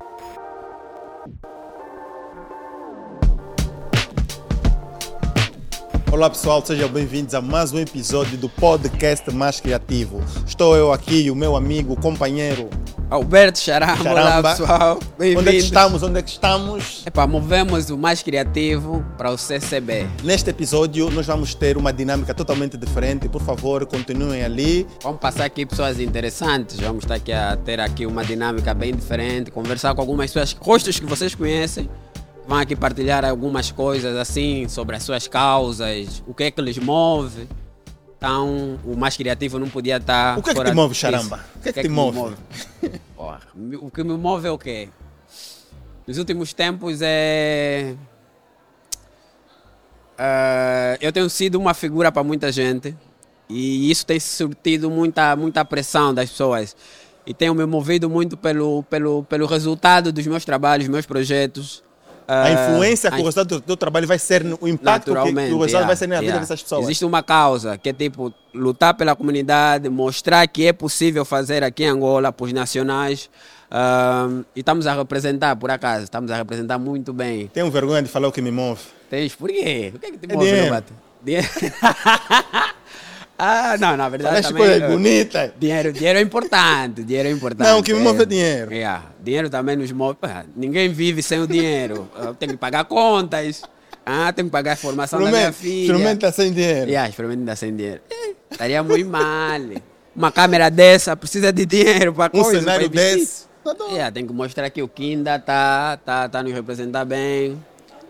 soon. Olá pessoal, sejam bem-vindos a mais um episódio do podcast Mais Criativo. Estou eu aqui e o meu amigo, companheiro Alberto Charamba, Charamba. olá pessoal, bem-vindos. Onde é que estamos? Onde é que estamos? Epa, movemos o Mais Criativo para o CCB. Neste episódio nós vamos ter uma dinâmica totalmente diferente, por favor continuem ali. Vamos passar aqui pessoas interessantes, vamos estar aqui a ter aqui uma dinâmica bem diferente, conversar com algumas pessoas, rostos que vocês conhecem, vão aqui partilhar algumas coisas assim sobre as suas causas, o que é que lhes move. Então, o mais criativo não podia estar. O que é que te move, Charamba? O que é que, que, te move? move? o que me move é o quê? Nos últimos tempos é. Uh, eu tenho sido uma figura para muita gente e isso tem surtido muita, muita pressão das pessoas. E tenho me movido muito pelo, pelo, pelo resultado dos meus trabalhos, meus projetos a influência que o resultado do teu trabalho vai ser, o impacto que, que, o resultado yeah, vai ser na vida dessas pessoas. Existe uma causa que é tipo lutar pela comunidade, mostrar que é possível fazer aqui em Angola para os nacionais. Uh, e estamos a representar, por acaso, estamos a representar muito bem. Tenho vergonha de falar o que me move. Tens, por quê? O que é que te é move, dinheiro. Dinheiro. Ah, não, na verdade. Parece também, coisa bonita. Dinheiro, dinheiro é importante. Dinheiro é importante. Não, o que me move é dinheiro. Yeah, dinheiro também nos move. Ninguém vive sem o dinheiro. Tem que pagar contas. Ah, tem que pagar a formação da minha filha. Experimenta sem dinheiro. Yeah, experimenta sem dinheiro. Estaria muito mal. Uma câmera dessa precisa de dinheiro para Um coisa, cenário desse. Tá yeah, tem que mostrar que o Kinda está tá, tá nos representar bem.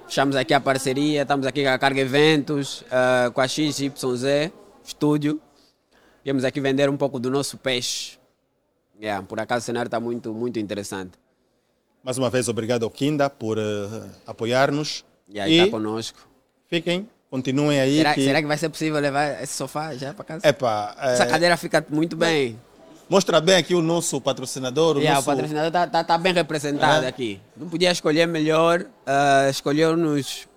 Fechamos aqui a parceria, estamos aqui com a Carga Eventos, uh, com a XYZ estúdio. Viemos aqui vender um pouco do nosso peixe. Yeah, por acaso o cenário está muito, muito interessante. Mais uma vez, obrigado ao Kinda por uh, apoiar-nos. Yeah, e está conosco. Fiquem, continuem aí. Será que... será que vai ser possível levar esse sofá já para casa? Epa, é... Essa cadeira fica muito bem. Mostra bem aqui o nosso patrocinador. O, yeah, nosso... o patrocinador está tá, tá bem representado é. aqui. Não podia escolher melhor. Uh, Escolheu-nos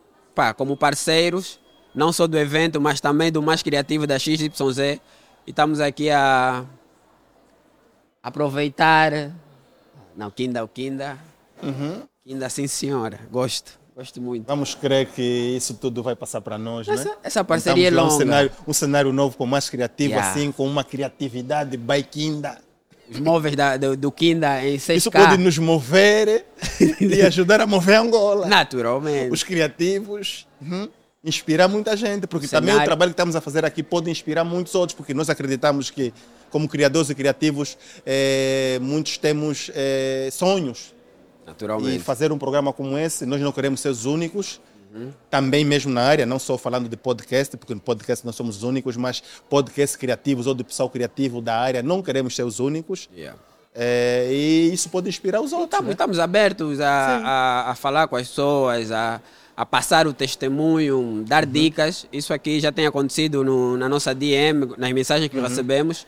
como parceiros não só do evento, mas também do mais criativo da XYZ. E estamos aqui a aproveitar. Não, Kinda, o Kinda. Uhum. Kinda, sim senhora. Gosto. Gosto muito. Vamos crer que isso tudo vai passar para nós, essa, né? Essa parceria então, é longa. Um cenário, um cenário novo, com mais criativo, yeah. assim, com uma criatividade by Kinda. Os móveis da, do, do Kinda em 6K. Isso pode nos mover e ajudar a mover Angola. Naturalmente. Os criativos. Uhum inspirar muita gente, porque também o trabalho que estamos a fazer aqui pode inspirar muitos outros, porque nós acreditamos que, como criadores e criativos, é, muitos temos é, sonhos. Naturalmente. E fazer um programa como esse, nós não queremos ser os únicos, uhum. também mesmo na área, não só falando de podcast, porque no podcast nós somos os únicos, mas podcasts criativos ou de pessoal criativo da área, não queremos ser os únicos. Yeah. É, e isso pode inspirar os outros. Estamos, né? estamos abertos a, a, a, falar com as pessoas, a, a passar o testemunho, dar uhum. dicas. Isso aqui já tem acontecido no, na nossa DM, nas mensagens que uhum. recebemos.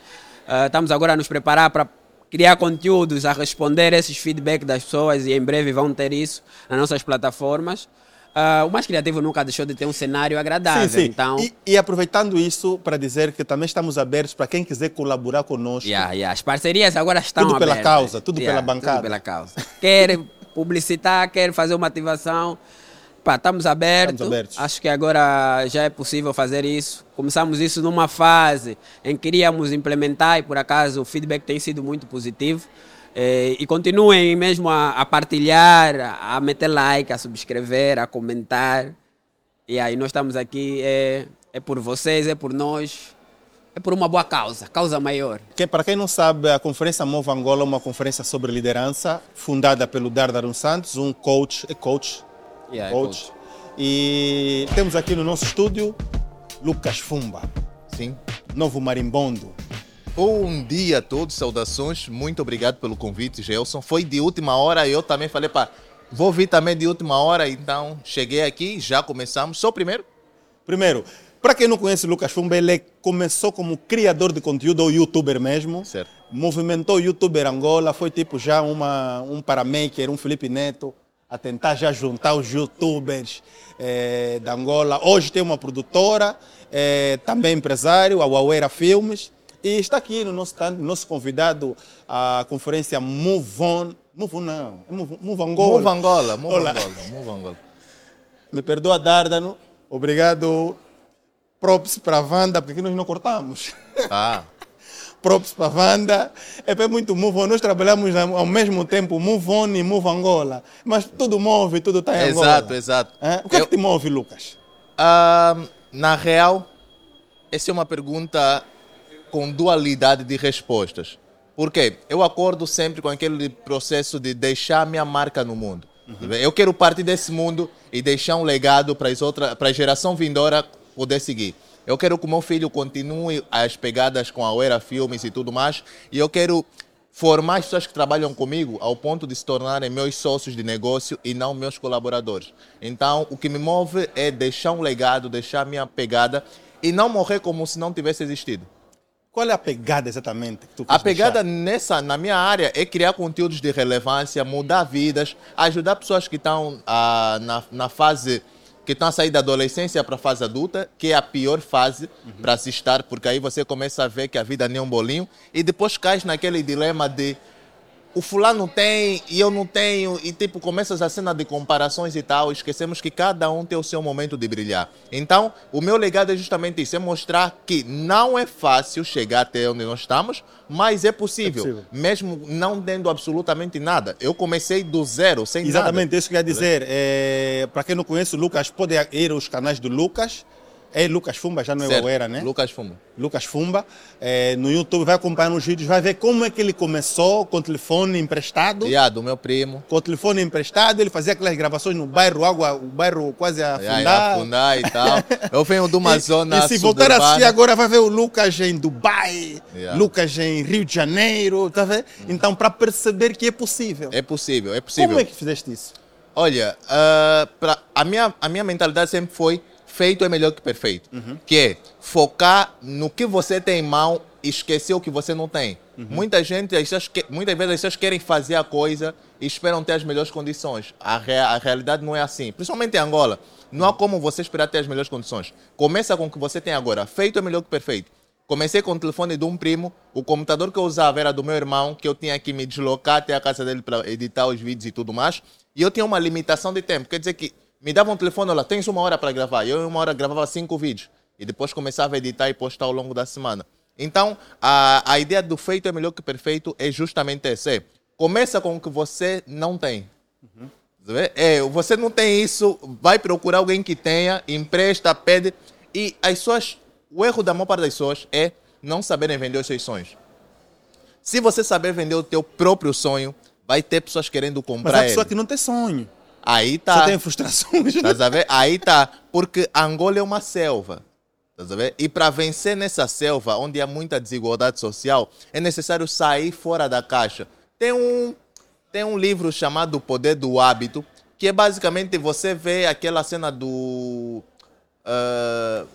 Uh, estamos agora a nos preparar para criar conteúdos a responder esses feedback das pessoas e em breve vão ter isso nas nossas plataformas. Uh, o mais criativo nunca deixou de ter um cenário agradável. Sim, sim. Então... E, e, aproveitando isso para dizer que também estamos abertos para quem quiser colaborar conosco. Yeah, yeah. As parcerias agora estão tudo abertas. Tudo pela causa, tudo yeah, pela bancada. Tudo pela causa. Quer publicitar, quer fazer uma ativação, Estamos abertos. estamos abertos. Acho que agora já é possível fazer isso. Começamos isso numa fase em que queríamos implementar e por acaso o feedback tem sido muito positivo. É, e continuem mesmo a, a, partilhar, a meter like, a subscrever, a comentar. E aí nós estamos aqui, é, é por vocês, é por nós, é por uma boa causa, causa maior. Que, para quem não sabe, a Conferência Move Angola é uma conferência sobre liderança, fundada pelo Dardarum Santos, um coach, é coach yeah, coach. coach. E temos aqui no nosso estúdio Lucas Fumba. Sim. Novo marimbondo. Bom dia a todos, saudações. Muito obrigado pelo convite, Gelson. Foi de última hora, eu também falei para vou vir também de última hora, então cheguei aqui, já começamos. Sou o primeiro? Primeiro, para quem não conhece o Lucas Fumba, ele começou como criador de conteúdo ou youtuber mesmo. Certo. Movimentou o youtuber Angola, foi tipo já uma, um paramaker, um Felipe Neto a tentar já juntar os youtubers é, da Angola. Hoje tem uma produtora, é, também empresário, a Wawera Filmes, E está aqui no nosso nosso convidado à conferência Move On. Move On não, Move, Move Angola. Move Angola, Move Angola, Move Angola. Me perdoa, Dardano. Obrigado. Props para a Wanda, porque nós não cortamos. Ah. Props para a Wanda. É muito Move. Nós trabalhamos ao mesmo tempo Move On e Move Angola. Mas tudo move, tudo está em Angola. Exato, exato. É? O que Eu... é que te move, Lucas? Uh, na real, essa é uma pergunta com dualidade de respostas. Por quê? Eu acordo sempre com aquele processo de deixar minha marca no mundo. Uhum. Eu quero partir desse mundo e deixar um legado para a geração vindoura poder seguir. Eu quero que o meu filho continue as pegadas com a Oera Filmes e tudo mais. E eu quero formar as pessoas que trabalham comigo ao ponto de se tornarem meus sócios de negócio e não meus colaboradores. Então, o que me move é deixar um legado, deixar minha pegada e não morrer como se não tivesse existido. Qual é a pegada exatamente que tu A pegada nessa, na minha área é criar conteúdos de relevância, mudar vidas, ajudar pessoas que estão ah, na, na fase que estão a sair da adolescência para a fase adulta, que é a pior fase uhum. para se estar, porque aí você começa a ver que a vida nem é um bolinho e depois cai naquele dilema de o fulano tem e eu não tenho, e tipo, começas a cena de comparações e tal, esquecemos que cada um tem o seu momento de brilhar. Então, o meu legado é justamente isso, é mostrar que não é fácil chegar até onde nós estamos, mas é possível, é possível. mesmo não tendo absolutamente nada. Eu comecei do zero, sem Exatamente, nada. Exatamente, isso que eu ia dizer. É, Para quem não conhece o Lucas, pode ir aos canais do Lucas, é Lucas Fumba, já não é o Era, né? Lucas Fumba. Lucas Fumba. É, no YouTube vai acompanhar os vídeos, vai ver como é que ele começou com o telefone emprestado. Yeah, do meu primo. Com o telefone emprestado, ele fazia aquelas gravações no bairro, água, o bairro quase a afundar. Yeah, afundar e tal. Eu venho de uma e, zona E se voltar a assistir agora, vai ver o Lucas em Dubai, yeah. Lucas em Rio de Janeiro, tá vendo? Então, para perceber que é possível. É possível, é possível. Como é que fizeste isso? Olha, uh, pra, a, minha, a minha mentalidade sempre foi feito é melhor que perfeito. Uhum. Que é focar no que você tem em mão e esquecer o que você não tem. Uhum. Muita gente, muitas vezes as pessoas querem fazer a coisa e esperam ter as melhores condições. A, rea, a realidade não é assim. Principalmente em Angola. Não há como você esperar ter as melhores condições. Começa com o que você tem agora. Feito é melhor que perfeito. Comecei com o telefone de um primo. O computador que eu usava era do meu irmão, que eu tinha que me deslocar até a casa dele para editar os vídeos e tudo mais. E eu tinha uma limitação de tempo. Quer dizer que me davam um telefone, olha, tens uma hora para gravar. Eu, em uma hora, gravava cinco vídeos. E depois começava a editar e postar ao longo da semana. Então, a, a ideia do feito é melhor que perfeito é justamente essa. É, começa com o que você não tem. Uhum. É, você não tem isso, vai procurar alguém que tenha, empresta, pede. E as suas, o erro da maior parte das pessoas é não saberem vender os seus sonhos. Se você saber vender o teu próprio sonho, vai ter pessoas querendo comprar Mas a pessoa ele. que não tem sonho. Aí tá. Só tem frustrações. Né? Tá a ver? Aí tá. Porque Angola é uma selva. Tá a ver? E para vencer nessa selva, onde há muita desigualdade social, é necessário sair fora da caixa. Tem um, tem um livro chamado O Poder do Hábito, que é basicamente você vê aquela cena do. Uh,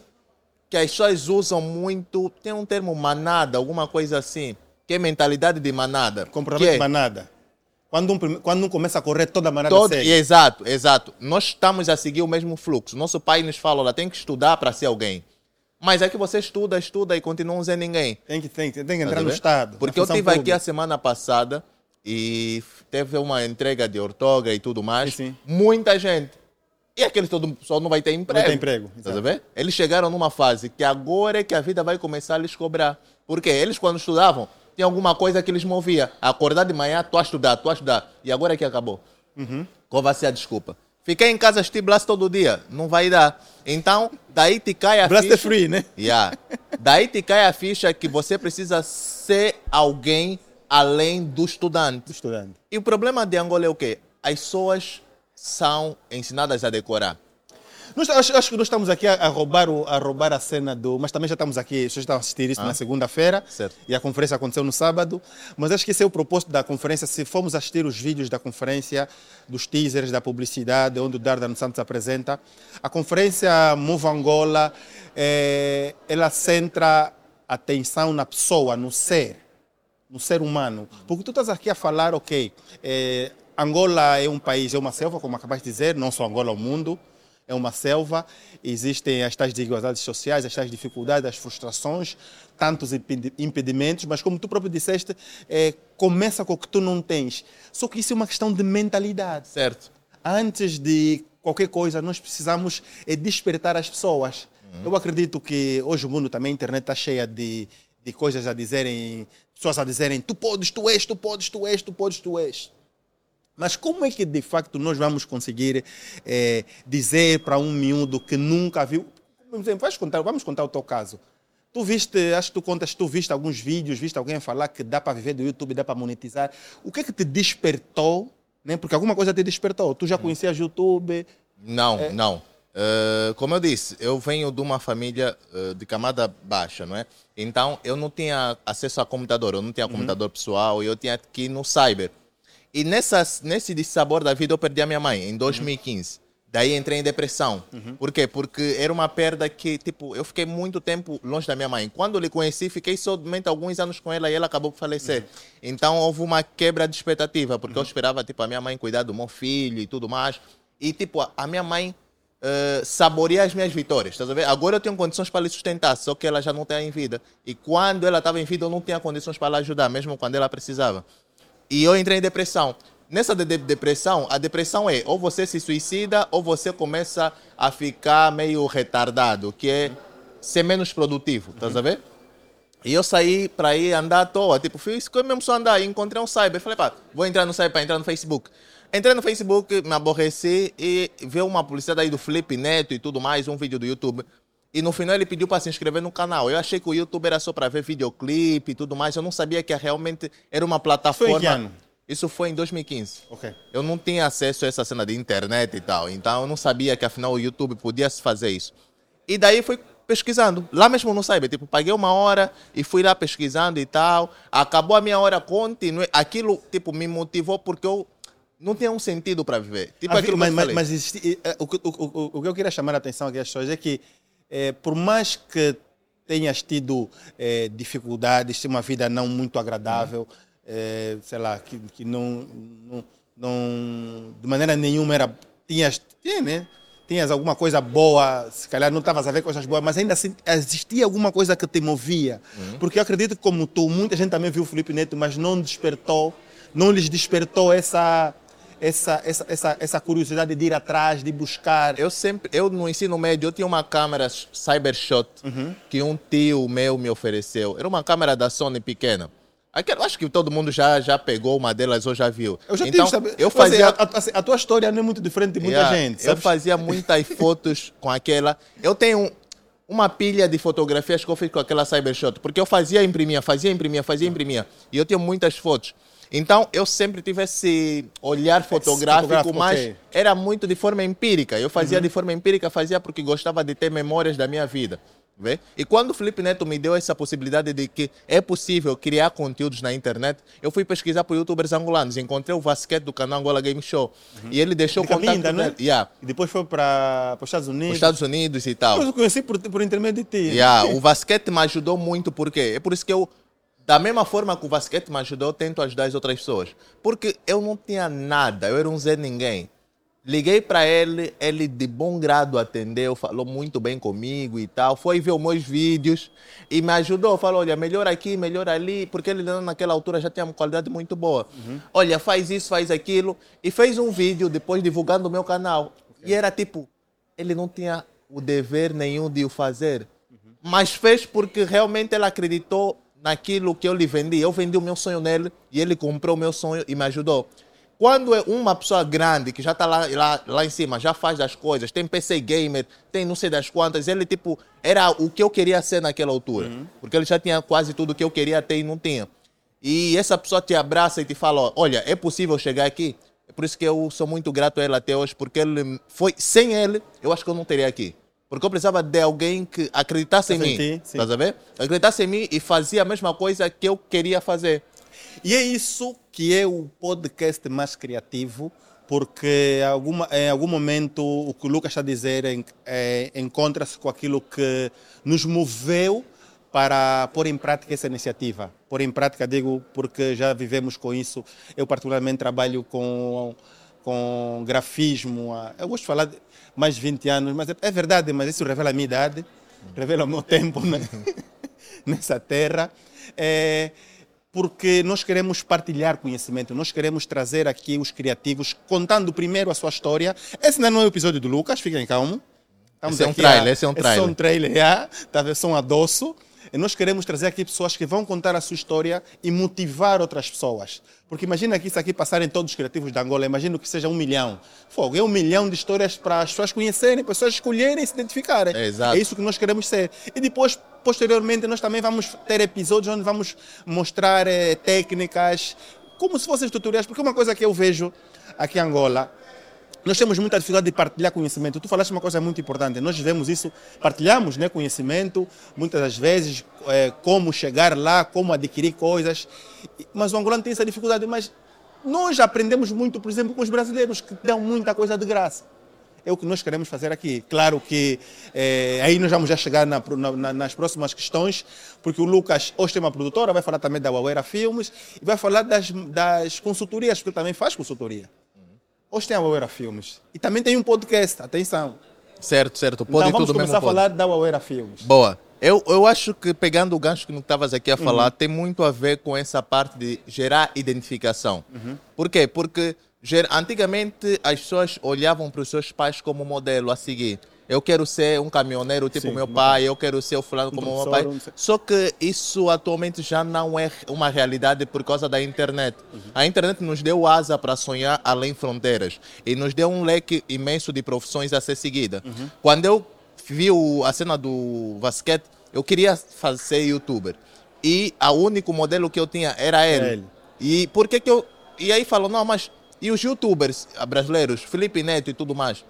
que as pessoas usam muito. Tem um termo manada, alguma coisa assim. Que é mentalidade de manada. Comportamento de é, manada. Quando um, quando um começa a correr, toda a maneira Todo, segue. Exato, exato. Nós estamos a seguir o mesmo fluxo. Nosso pai nos fala, olha, tem que estudar para ser alguém. Mas é que você estuda, estuda e continua sem ninguém. Tem que, tem, tem que entrar no Estado. Porque eu estive aqui a semana passada e teve uma entrega de ortoga e tudo mais. Sim. Muita gente. E aquele todo pessoal não vai ter emprego. Vai ter emprego. Tá vendo? Eles chegaram numa fase que agora é que a vida vai começar a lhes cobrar. Porque eles, quando estudavam, tinha alguma coisa que eles movia. Acordar de manhã, tu a estudar, tu a estudar. E agora é que acabou. Uhum. Qual vai ser a desculpa? Fiquei em casa assistir Blast todo dia. Não vai dar. Então, daí te cai a Blast é ficha. é free, né? Yeah. Daí te cai a ficha que você precisa ser alguém além do estudante. Do estudante. E o problema de Angola é o quê? As pessoas são ensinadas a decorar. Nós, acho, acho, que nós estamos aqui a, a, roubar o, a roubar a cena do. Mas também já estamos aqui, vocês estão a assistir isso ah. na segunda-feira. E a conferência aconteceu no sábado. Mas acho que esse é o propósito da conferência. Se formos assistir os vídeos da conferência, dos teasers, da publicidade, onde o Dardan Santos apresenta, a conferência Move Angola, é, ela centra a atenção na pessoa, no ser, no ser humano. Porque tu estás aqui a falar, ok, é, Angola é um país, é uma selva, como acabaste de dizer, não só Angola, o mundo é uma selva, existem as tais desigualdades sociais, as tais dificuldades, as frustrações, tantos impedimentos, mas como tu próprio disseste, é, começa com o que tu não tens. Só que isso é uma questão de mentalidade. Certo. Antes de qualquer coisa, nós precisamos é, despertar as pessoas. Uhum. Eu acredito que hoje o mundo também, a internet está cheia de, de coisas a dizerem, pessoas a dizerem, tu podes, tu és, tu podes, tu és, tu podes, tu és. Mas como é que de facto nós vamos conseguir é, dizer para um miúdo que nunca viu? Vamos contar, vamos contar o teu caso. Tu viste, acho que tu contas, tu viste alguns vídeos, viste alguém falar que dá para viver do YouTube, dá para monetizar. O que é que te despertou? Né? Porque alguma coisa te despertou. Tu já conhecias YouTube? Não, é... não. Uh, como eu disse, eu venho de uma família uh, de camada baixa, não é? Então eu não tinha acesso a computador, eu não tinha uhum. computador pessoal, eu tinha que ir no cyber. E nessas, nesse sabor da vida eu perdi a minha mãe em 2015. Uhum. Daí entrei em depressão. Uhum. Por quê? Porque era uma perda que, tipo, eu fiquei muito tempo longe da minha mãe. Quando lhe conheci, fiquei somente alguns anos com ela e ela acabou por falecer. Uhum. Então houve uma quebra de expectativa, porque eu uhum. esperava, tipo, a minha mãe cuidar do meu filho e tudo mais. E, tipo, a minha mãe uh, saborear as minhas vitórias. Tá Agora eu tenho condições para lhe sustentar, só que ela já não está em vida. E quando ela estava em vida, eu não tinha condições para lhe ajudar, mesmo quando ela precisava. E eu entrei em depressão. Nessa de depressão, a depressão é ou você se suicida ou você começa a ficar meio retardado, que é ser menos produtivo, tá uhum. ver? E eu saí para ir andar à toa, tipo, fiz mesmo só andar, e encontrei um cyber, falei, pá, vou entrar no cyber para entrar no Facebook. Entrei no Facebook, me aborreci e vi uma publicidade aí do Felipe Neto e tudo mais, um vídeo do YouTube. E no final ele pediu para se inscrever no canal. Eu achei que o YouTube era só para ver videoclipe e tudo mais. Eu não sabia que realmente era uma plataforma. Foi que ano? Isso foi em 2015. Ok. Eu não tinha acesso a essa cena de internet e tal. Então eu não sabia que afinal o YouTube podia fazer isso. E daí fui pesquisando. Lá mesmo no site. Tipo, paguei uma hora e fui lá pesquisando e tal. Acabou a minha hora, continuei. Aquilo, tipo, me motivou porque eu não tinha um sentido para viver. Tipo, aquilo mas, mas, mas existe, eh, o, o, o, o, que eu queria chamar a atenção aqui às pessoas é que é, por mais que tenhas tido é, dificuldades, uma vida não muito agradável, é, sei lá, que, que não, não, não, de maneira nenhuma era, tinhas, tinha, né? tinhas alguma coisa boa, se calhar não estavas a ver coisas boas, mas ainda assim existia alguma coisa que te movia. Uhum. Porque eu acredito que, como tu, muita gente também viu o Felipe Neto, mas não despertou, não lhes despertou essa essa, essa, essa, essa curiosidade de ir atrás, de buscar? Eu sempre, eu no ensino médio, eu tinha uma câmera Cybershot uhum. que um tio meu me ofereceu. Era uma câmera da Sony pequena. Aquela, acho que todo mundo já, já pegou uma delas ou já viu. Eu já então, tive, eu fazia... a, a, a, tua história não é muito diferente de muita yeah, gente. Sabes? Eu fazia muitas fotos com aquela. Eu tenho uma pilha de fotografias que eu fiz com aquela Cybershot, porque eu fazia imprimia, fazia imprimia, fazia imprimia. E eu tinha muitas fotos. Então, eu sempre tive esse olhar fotográfico, fotográfico mas okay. era muito de forma empírica. Eu fazia uhum. de forma empírica, fazia porque gostava de ter memórias da minha vida. Vê? E quando o Felipe Neto me deu essa possibilidade de que é possível criar conteúdos na internet, eu fui pesquisar por youtubers angolanos. Encontrei o Vasquete do canal Angola Game Show. Uhum. E ele deixou o contato ainda, né? Yeah. E depois foi para os Estados Unidos. Os Estados Unidos e tal. Eu conheci por, por intermédio de ti. Yeah. o Vasquete me ajudou muito, porque é por isso que eu da mesma forma que o basquete me ajudou, eu tento ajudar as outras pessoas. Porque eu não tinha nada, eu era um Zé Ninguém. Liguei para ele, ele de bom grado atendeu, falou muito bem comigo e tal. Foi ver os meus vídeos e me ajudou. Falou: olha, melhor aqui, melhor ali, porque ele naquela altura já tinha uma qualidade muito boa. Uhum. Olha, faz isso, faz aquilo. E fez um vídeo depois divulgando o meu canal. Okay. E era tipo: ele não tinha o dever nenhum de o fazer, uhum. mas fez porque realmente ele acreditou naquilo que eu lhe vendi. Eu vendi o meu sonho nele e ele comprou o meu sonho e me ajudou. Quando é uma pessoa grande que já está lá, lá, lá em cima, já faz as coisas, tem PC gamer, tem não sei das quantas, ele tipo, era o que eu queria ser naquela altura. Uhum. Porque ele já tinha quase tudo que eu queria ter e não tinha. E essa pessoa te abraça e te fala: olha, é possível chegar aqui. É por isso que eu sou muito grato a ele até hoje, porque ele foi, sem ele, eu acho que eu não teria aqui. Porque eu precisava de alguém que acreditasse em mim. Sim. Tá? Acreditasse em mim e fazia a mesma coisa que eu queria fazer. E é isso que é o podcast mais criativo, porque alguma, em algum momento o que o Lucas está a dizer é, encontra-se com aquilo que nos moveu para pôr em prática essa iniciativa. Pôr em prática, digo, porque já vivemos com isso. Eu, particularmente, trabalho com com grafismo. Eu gosto de falar de mais de 20 anos, mas é, é verdade, mas isso revela a minha idade, revela o meu tempo né? nessa terra. É, porque nós queremos partilhar conhecimento, nós queremos trazer aqui os criativos contando primeiro a sua história. Esse não é o episódio do Lucas, fiquem. Estamos esse é um trailer, a, esse é um trailer. Esse é um trailer, já, tá, versão adoço. E nós queremos trazer aqui pessoas que vão contar a sua história e motivar outras pessoas. Porque imagina que isso aqui passarem todos os criativos da Angola, imagina que seja um milhão. Fogo, é um milhão de histórias para as pessoas conhecerem, pessoas escolherem e se identificarem. É, é isso que nós queremos ser. E depois, posteriormente, nós também vamos ter episódios onde vamos mostrar eh, técnicas, como se fossem tutoriais, porque uma coisa que eu vejo aqui em Angola nós temos muita dificuldade de partilhar conhecimento. Tu falaste uma coisa muito importante. Nós vemos isso, partilhamos né, conhecimento, muitas das vezes, é, como chegar lá, como adquirir coisas. Mas o angolano tem essa dificuldade. Mas nós aprendemos muito, por exemplo, com os brasileiros, que dão muita coisa de graça. É o que nós queremos fazer aqui. Claro que é, aí nós vamos já chegar na, na, nas próximas questões, porque o Lucas hoje tem uma produtora, vai falar também da Wawera Filmes e vai falar das, das consultorias, porque ele também faz consultoria. Hoje tem a Wawera Filmes. E também tem um podcast, atenção. Certo, certo. Pode então, vamos tudo começar a falar da Wawera Filmes. Boa. Eu, eu acho que, pegando o gancho que não estavas aqui a falar, uhum. tem muito a ver com essa parte de gerar identificação. Uhum. Por quê? Porque antigamente as pessoas olhavam para os seus pais como modelo a seguir eu quero ser um caminhoneiro tipo Sim, meu pai, eu quero ser o fulano como meu pai. Só que isso atualmente já não é uma realidade por causa da internet. Uhum. A internet nos deu asa para sonhar além fronteiras e nos deu um leque imenso de profissões a ser seguida. Uhum. Quando eu vi a cena do basquete, eu queria ser youtuber. E o único modelo que eu tinha era ele. Ele. E por que que eu... E aí falou, não, mas... E os youtubers brasileiros, Felipe Neto e tudo mais?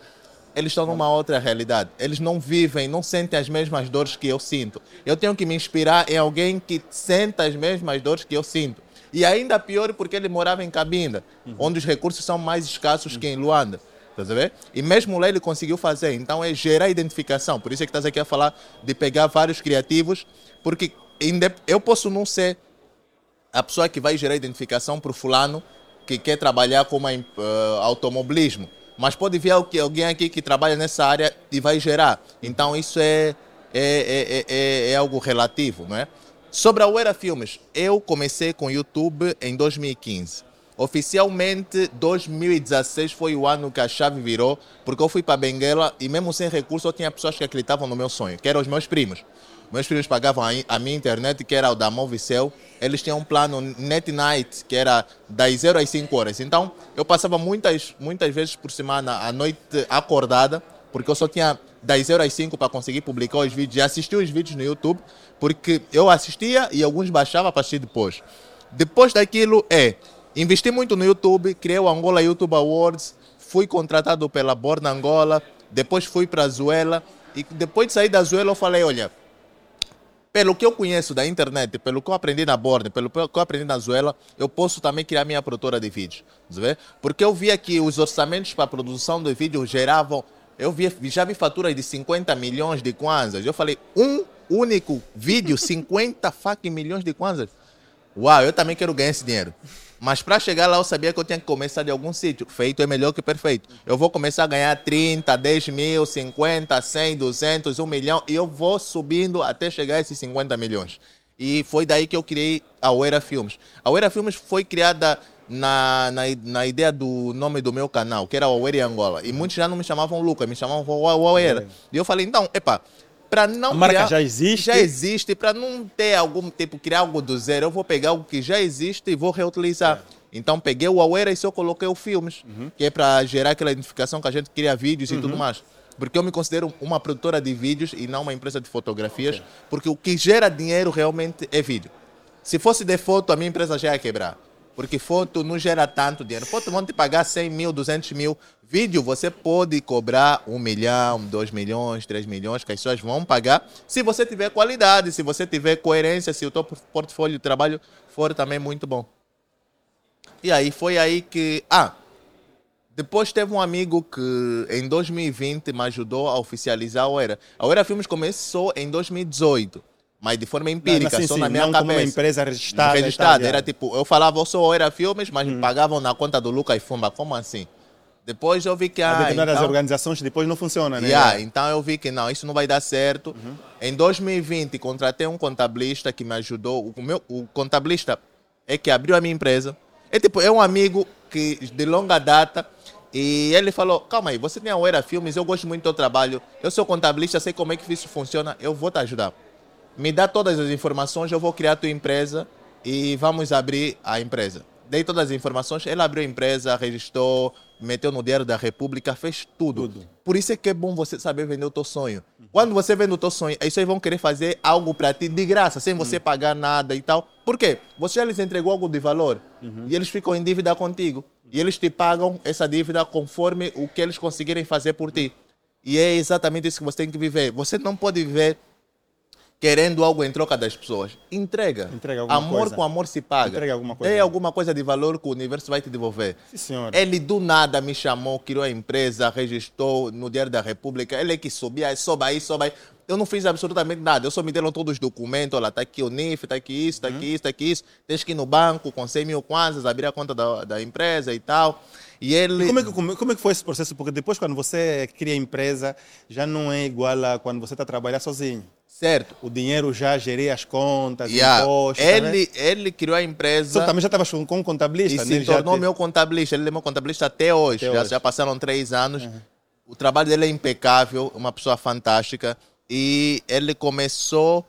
Eles estão numa outra realidade. Eles não vivem, não sentem as mesmas dores que eu sinto. Eu tenho que me inspirar em alguém que sente as mesmas dores que eu sinto. E ainda pior porque ele morava em Cabinda, uhum. onde os recursos são mais escassos uhum. que em Luanda. Tá ver? E mesmo lá ele conseguiu fazer. Então é gerar identificação. Por isso é que estás aqui a falar de pegar vários criativos, porque eu posso não ser a pessoa que vai gerar identificação para o fulano que quer trabalhar com uh, automobilismo mas pode vir alguém aqui que trabalha nessa área e vai gerar. Então isso é, é, é, é algo relativo, não é? Sobre a Uera Filmes, eu comecei com o YouTube em 2015. Oficialmente, 2016 foi o ano que a chave virou, porque eu fui para Benguela e mesmo sem recurso eu tinha pessoas que acreditavam no meu sonho, que eram os meus primos. Meus filhos pagavam a minha internet, que era o da Movicel. Eles tinham um plano Net Night, que era das 0 às 5 horas. Então, eu passava muitas, muitas vezes por semana, à noite acordada, porque eu só tinha das 0 às 5 para conseguir publicar os vídeos e assistir os vídeos no YouTube, porque eu assistia e alguns baixava para assistir depois. Depois daquilo, é, investi muito no YouTube, criei o Angola YouTube Awards, fui contratado pela Borna Angola, depois fui para a Zuela, e depois de sair da Zuela eu falei, olha, pelo que eu conheço da internet, pelo que eu aprendi na Borne, pelo que eu aprendi na Zuela, eu posso também criar minha produtora de vídeos. Porque eu via que os orçamentos para a produção de vídeos geravam. Eu via, já vi faturas de 50 milhões de kwanzas. Eu falei, um único vídeo, 50 fucking milhões de kwanzas. Uau, eu também quero ganhar esse dinheiro. Mas para chegar lá eu sabia que eu tinha que começar de algum sítio. Feito é melhor que perfeito. Eu vou começar a ganhar 30, 10 mil, 50, 100, 200, 1 milhão e eu vou subindo até chegar a esses 50 milhões. E foi daí que eu criei a Oera Filmes. A Oera Filmes foi criada na, na, na ideia do nome do meu canal, que era Oera Angola. E muitos já não me chamavam Lucas, me chamavam Oera. E eu falei, então, epa, para não a marca criar, já existe. Já existe, para não ter algum tipo, criar algo do zero, eu vou pegar algo que já existe e vou reutilizar. É. Então peguei o Aware e só coloquei o filmes, uhum. que é para gerar aquela identificação que a gente cria vídeos uhum. e tudo uhum. mais. Porque eu me considero uma produtora de vídeos e não uma empresa de fotografias, okay. porque o que gera dinheiro realmente é vídeo. Se fosse de foto, a minha empresa já ia quebrar. Porque foto não gera tanto dinheiro. Foto vão te pagar 100 mil, 200 mil. Vídeo você pode cobrar 1 milhão, 2 milhões, 3 milhões, que as pessoas vão pagar. Se você tiver qualidade, se você tiver coerência, se o teu portfólio de trabalho for também muito bom. E aí foi aí que. Ah, depois teve um amigo que em 2020 me ajudou a oficializar a Oera. A Oera Filmes começou em 2018 mas de forma empírica, não, só sim, na minha não cabeça. Como uma empresa registrada. Registrada, era tipo, eu falava, eu sou Era Filmes, mas hum. me pagavam na conta do Lucas Fumba. Como assim? Depois eu vi que... Ah, determinadas então, organizações depois não funciona, né? Yeah, então eu vi que não, isso não vai dar certo. Uhum. Em 2020, contratei um contabilista que me ajudou. O, meu, o contabilista é que abriu a minha empresa. É tipo, é um amigo que de longa data e ele falou: Calma aí, você tem a Oera Filmes, eu gosto muito do teu trabalho, eu sou contabilista, sei como é que isso funciona, eu vou te ajudar. Me dá todas as informações, eu vou criar a tua empresa e vamos abrir a empresa. Dei todas as informações, ele abriu a empresa, registrou, meteu no Diário da República, fez tudo. tudo. Por isso é que é bom você saber vender o teu sonho. Quando você vende o teu sonho, aí vocês vão querer fazer algo para ti de graça, sem você uhum. pagar nada e tal. Por quê? Você já lhes entregou algo de valor uhum. e eles ficam em dívida contigo e eles te pagam essa dívida conforme o que eles conseguirem fazer por ti. E é exatamente isso que você tem que viver. Você não pode viver querendo algo em troca das pessoas. Entrega. Entrega alguma amor coisa. com amor se paga. Entrega alguma coisa. É alguma coisa de valor que o universo vai te devolver. Sim, senhor. Ele do nada me chamou, criou a empresa, registrou no Diário da República. Ele é que subia, sobe aí, sobe aí. Eu não fiz absolutamente nada. Eu só me deram todos os documentos. Olha, está aqui o NIF, está aqui isso, uhum. aqui isso, está aqui isso. Tens que ir no banco com 100 mil kwanzas, abrir a conta da, da empresa e tal. E ele... E como, é que, como é que foi esse processo? Porque depois, quando você cria a empresa, já não é igual a quando você está a trabalhar sozinho. Certo. O dinheiro já geria as contas, yeah. impostos. Tá ele, ele criou a empresa. Você também já estava com um contabilista, e né? se tornou te... meu contabilista. Ele é meu contabilista até hoje. Até já, hoje. já passaram três anos. Uhum. O trabalho dele é impecável, uma pessoa fantástica e ele começou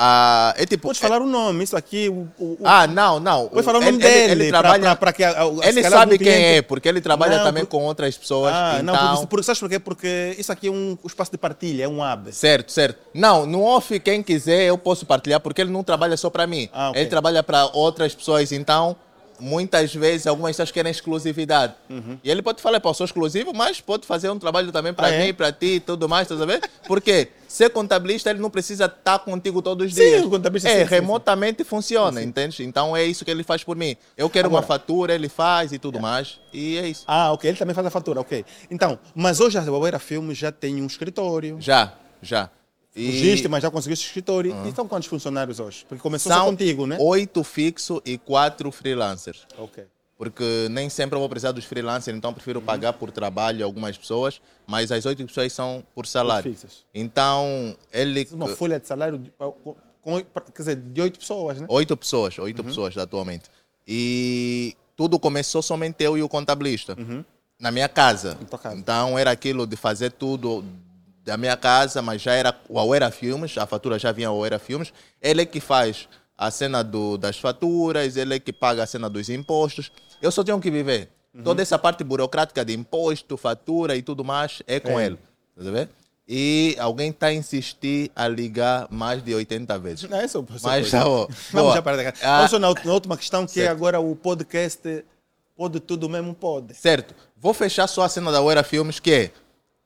a. É tipo, Pode falar o nome, isso aqui. O, o, ah, não, não. Pode falar o nome ele, dele. Ele, ele trabalha. Pra, pra que, ele sabe quem cliente... é, porque ele trabalha não, também por... com outras pessoas. Ah, então... não, porque, porque, sabe por quê? Porque isso aqui é um, um espaço de partilha, é um hub. Certo, certo. Não, no off, quem quiser, eu posso partilhar, porque ele não trabalha só para mim. Ah, okay. Ele trabalha para outras pessoas, então muitas vezes algumas pessoas querem exclusividade. Uhum. E ele pode falar, pô, sou exclusivo, mas pode fazer um trabalho também para ah, mim, é? para ti e tudo mais, tá sabendo? Porque ser contabilista, ele não precisa estar contigo todos os dias. Sim, o contabilista É, sim, remotamente sim. funciona, sim. entende? Então é isso que ele faz por mim. Eu quero Agora, uma fatura, ele faz e tudo é. mais. E é isso. Ah, ok. Ele também faz a fatura, ok. Então, mas hoje a Bobeira Filmes já tem um escritório. Já, já. E... Fugiste, mas já conseguiste escritório. Uhum. E são quantos funcionários hoje? Porque começou são só contigo, né? Oito fixos e quatro freelancers. Ok. Porque nem sempre eu vou precisar dos freelancers, então prefiro uhum. pagar por trabalho algumas pessoas, mas as oito pessoas são por salário. Então, ele. Uma folha de salário de, com, quer dizer, de oito pessoas, né? Oito pessoas, oito uhum. pessoas atualmente. E tudo começou somente eu e o contabilista. Uhum. Na minha casa. casa. Então era aquilo de fazer tudo da minha casa, mas já era o Auera Filmes, a fatura já vinha Auera Filmes. Ele é que faz a cena do, das faturas, ele é que paga a cena dos impostos. Eu só tenho que viver. Uhum. Toda essa parte burocrática de imposto, fatura e tudo mais é com é. ele. Tá vendo? E alguém está a insistir a ligar mais de 80 vezes. Não, é só, Mas já, ó, Vamos já para cá. Ah, Vamos na, última questão, que é certo. é agora o podcast pode tudo mesmo pode. Certo. Vou fechar só a cena da Auera Filmes, que é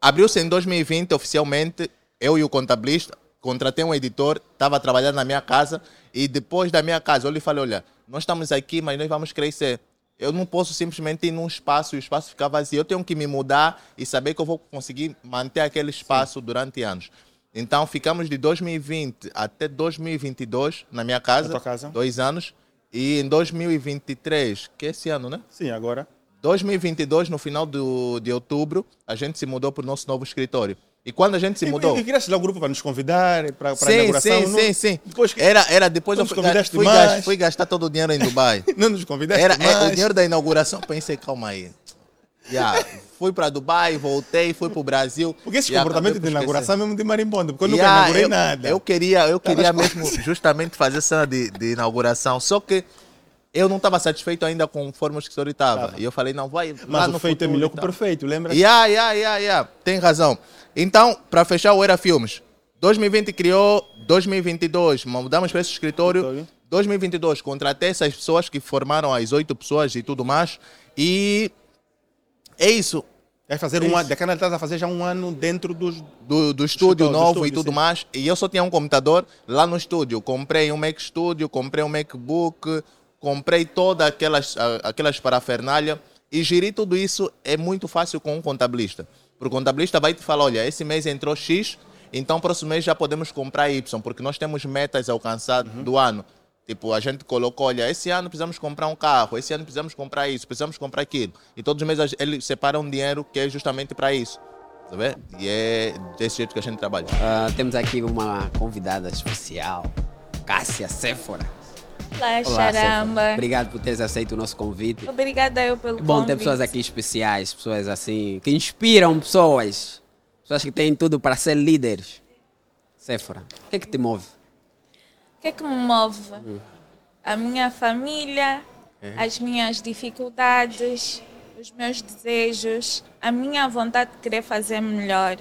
Abriu-se em 2020 oficialmente, eu e o contabilista, contratei um editor, estava trabalhando na minha casa e depois da minha casa eu lhe falei, olha, nós estamos aqui, mas nós vamos crescer. Eu não posso simplesmente ir num espaço e o espaço ficar vazio. Eu tenho que me mudar e saber que eu vou conseguir manter aquele espaço Sim. durante anos. Então ficamos de 2020 até 2022 na minha casa, casa, dois anos. E em 2023, que é esse ano, né? Sim, agora. 2022, no final do, de outubro, a gente se mudou para o nosso novo escritório. E quando a gente se mudou. E, e criaste lá o grupo para nos convidar, para a inauguração? Sim, não? sim, sim. Depois, era, era depois eu fui, gastar, fui, gastar todo o dinheiro em Dubai. não nos convidaste era, mais. É, o dinheiro da inauguração, pensei, calma aí. Yeah. fui para Dubai, voltei, fui para o Brasil. Porque esse comportamento de inauguração é mesmo de marimbondo, porque eu yeah, nunca inaugurei eu, nada. Eu queria, eu queria mesmo justamente fazer cena de, de inauguração, só que eu não estava satisfeito ainda com que o senhor estava. E eu falei, não, vai. Mas o feito é melhor que o perfeito, lembra? Yeah, yeah, yeah, yeah. Tem razão. Então, para fechar o Era Filmes, 2020 criou, 2022 mudamos para esse escritório. escritório. 2022 contratei essas pessoas que formaram as oito pessoas e tudo mais. E é isso. Vai fazer é um ano, da Canal a fazer já um ano dentro dos, do, do estúdio novo do estúdio, e tudo sim. mais. E eu só tinha um computador lá no estúdio. Comprei um Mac Studio, comprei um MacBook, comprei todas aquelas, aquelas parafernália e gerir tudo isso é muito fácil com um contabilista. Porque o contabilista vai te falar, olha, esse mês entrou X, então próximo mês já podemos comprar Y, porque nós temos metas a alcançar uhum. do ano. Tipo, a gente colocou, olha, esse ano precisamos comprar um carro, esse ano precisamos comprar isso, precisamos comprar aquilo. E todos os meses eles separam um dinheiro que é justamente para isso. Tá vendo? E é desse jeito que a gente trabalha. Uh, temos aqui uma convidada especial, Cássia Séfora. Olá, Olá Charamba. Obrigado por teres aceito o nosso convite. Obrigada eu pelo é bom convite. ter pessoas aqui especiais, pessoas assim, que inspiram pessoas. Pessoas que têm tudo para ser líderes. Séfora, o que é que te move? O que é que me move? Hum. A minha família, é. as minhas dificuldades, os meus desejos, a minha vontade de querer fazer melhor,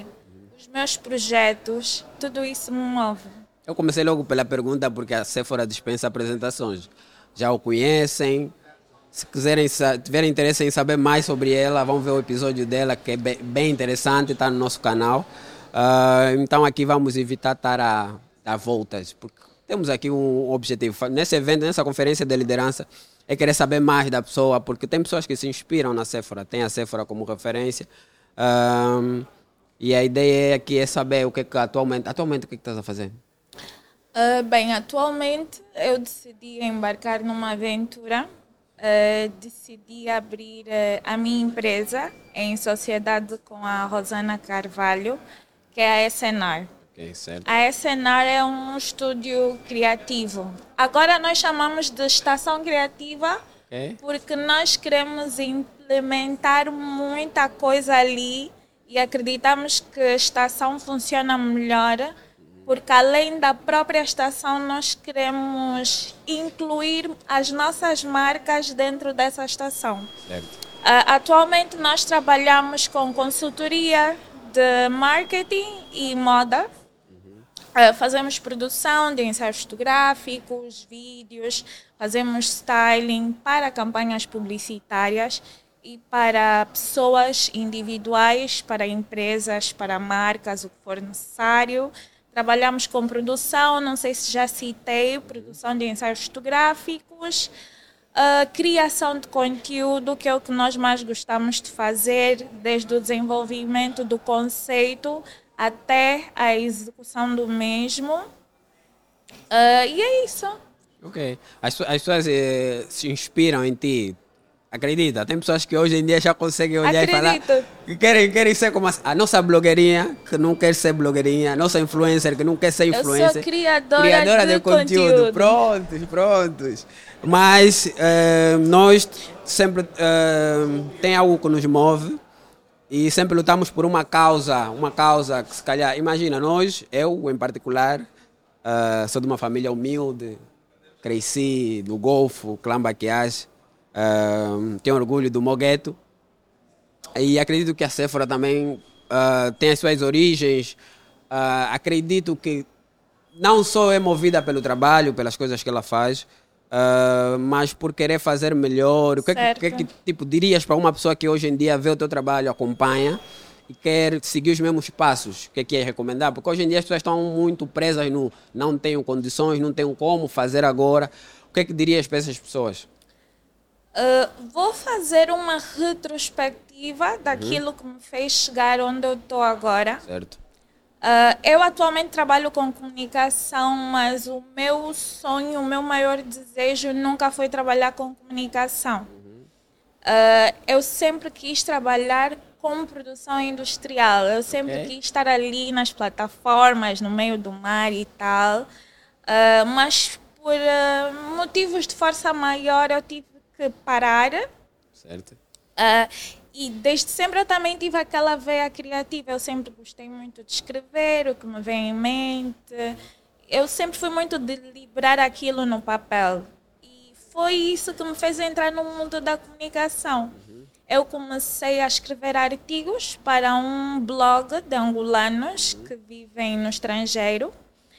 os meus projetos, tudo isso me move. Eu comecei logo pela pergunta porque a Sephora dispensa apresentações. Já o conhecem? Se quiserem tiverem interesse em saber mais sobre ela, vão ver o episódio dela que é bem interessante, está no nosso canal. Uh, então aqui vamos evitar estar a dar voltas, porque temos aqui um objetivo. Nesse evento, nessa conferência de liderança, é querer saber mais da pessoa, porque tem pessoas que se inspiram na Sephora, tem a Sephora como referência. Um, e a ideia aqui é saber o que, é que atualmente, atualmente o que, é que estás a fazer? Uh, bem, atualmente eu decidi embarcar numa aventura, uh, decidi abrir uh, a minha empresa em sociedade com a Rosana Carvalho, que é a SNR. Okay. A SNR é um estúdio criativo. Agora nós chamamos de estação criativa okay. porque nós queremos implementar muita coisa ali e acreditamos que a estação funciona melhor porque além da própria estação, nós queremos incluir as nossas marcas dentro dessa estação. Certo. Uh, atualmente, nós trabalhamos com consultoria de marketing e moda. Uh, fazemos produção de ensaios fotográficos, vídeos, fazemos styling para campanhas publicitárias e para pessoas individuais, para empresas, para marcas, o que for necessário. Trabalhamos com produção, não sei se já citei, produção de ensaios fotográficos, uh, criação de conteúdo, que é o que nós mais gostamos de fazer, desde o desenvolvimento do conceito até a execução do mesmo. Uh, e é isso. Ok. As, as pessoas eh, se inspiram em ti Acredita, tem pessoas que hoje em dia já conseguem olhar Acredito. e falar que querem, querem ser como a, a, nossa blogueirinha, que não quer ser blogueirinha, a nossa influencer, que não quer ser influencer. Eu sou criadora, criadora de, de conteúdo. conteúdo. Prontos, prontos. Mas eh, nós sempre eh, tem algo que nos move e sempre lutamos por uma causa, uma causa que se calhar, imagina, nós, eu em particular, eh, sou de uma família humilde, cresci no Golfo, clã Baquiage, Uh, tenho orgulho do Mogueto. E acredito que a Sephora também uh, tem as suas origens. Uh, acredito que não só é movida pelo trabalho, pelas coisas que ela faz, uh, mas por querer fazer melhor. O que, é que, que, tipo, dirias para uma pessoa que hoje em dia vê o teu trabalho, acompanha e quer seguir os mesmos passos? O que é que é recomendar? Porque hoje em dia as pessoas estão muito presas no não tenho condições, não tenho como fazer agora. O que é que dirias para essas pessoas? Uh, vou fazer uma retrospectiva daquilo uhum. que me fez chegar onde eu estou agora. Certo. Uh, eu atualmente trabalho com comunicação, mas o meu sonho, o meu maior desejo nunca foi trabalhar com comunicação. Uhum. Uh, eu sempre quis trabalhar com produção industrial. Eu sempre okay. quis estar ali nas plataformas, no meio do mar e tal. mas por motivos de força maior eu tive que parar. Certo. Uh, e desde sempre eu também tive aquela veia criativa. Eu sempre gostei muito de escrever o que me vem em mente. Eu sempre fui muito de liberar aquilo no papel. E foi isso que me fez entrar no mundo da comunicação. Uhum. Eu comecei a escrever artigos para um blog de angolanos uhum. que vivem no estrangeiro.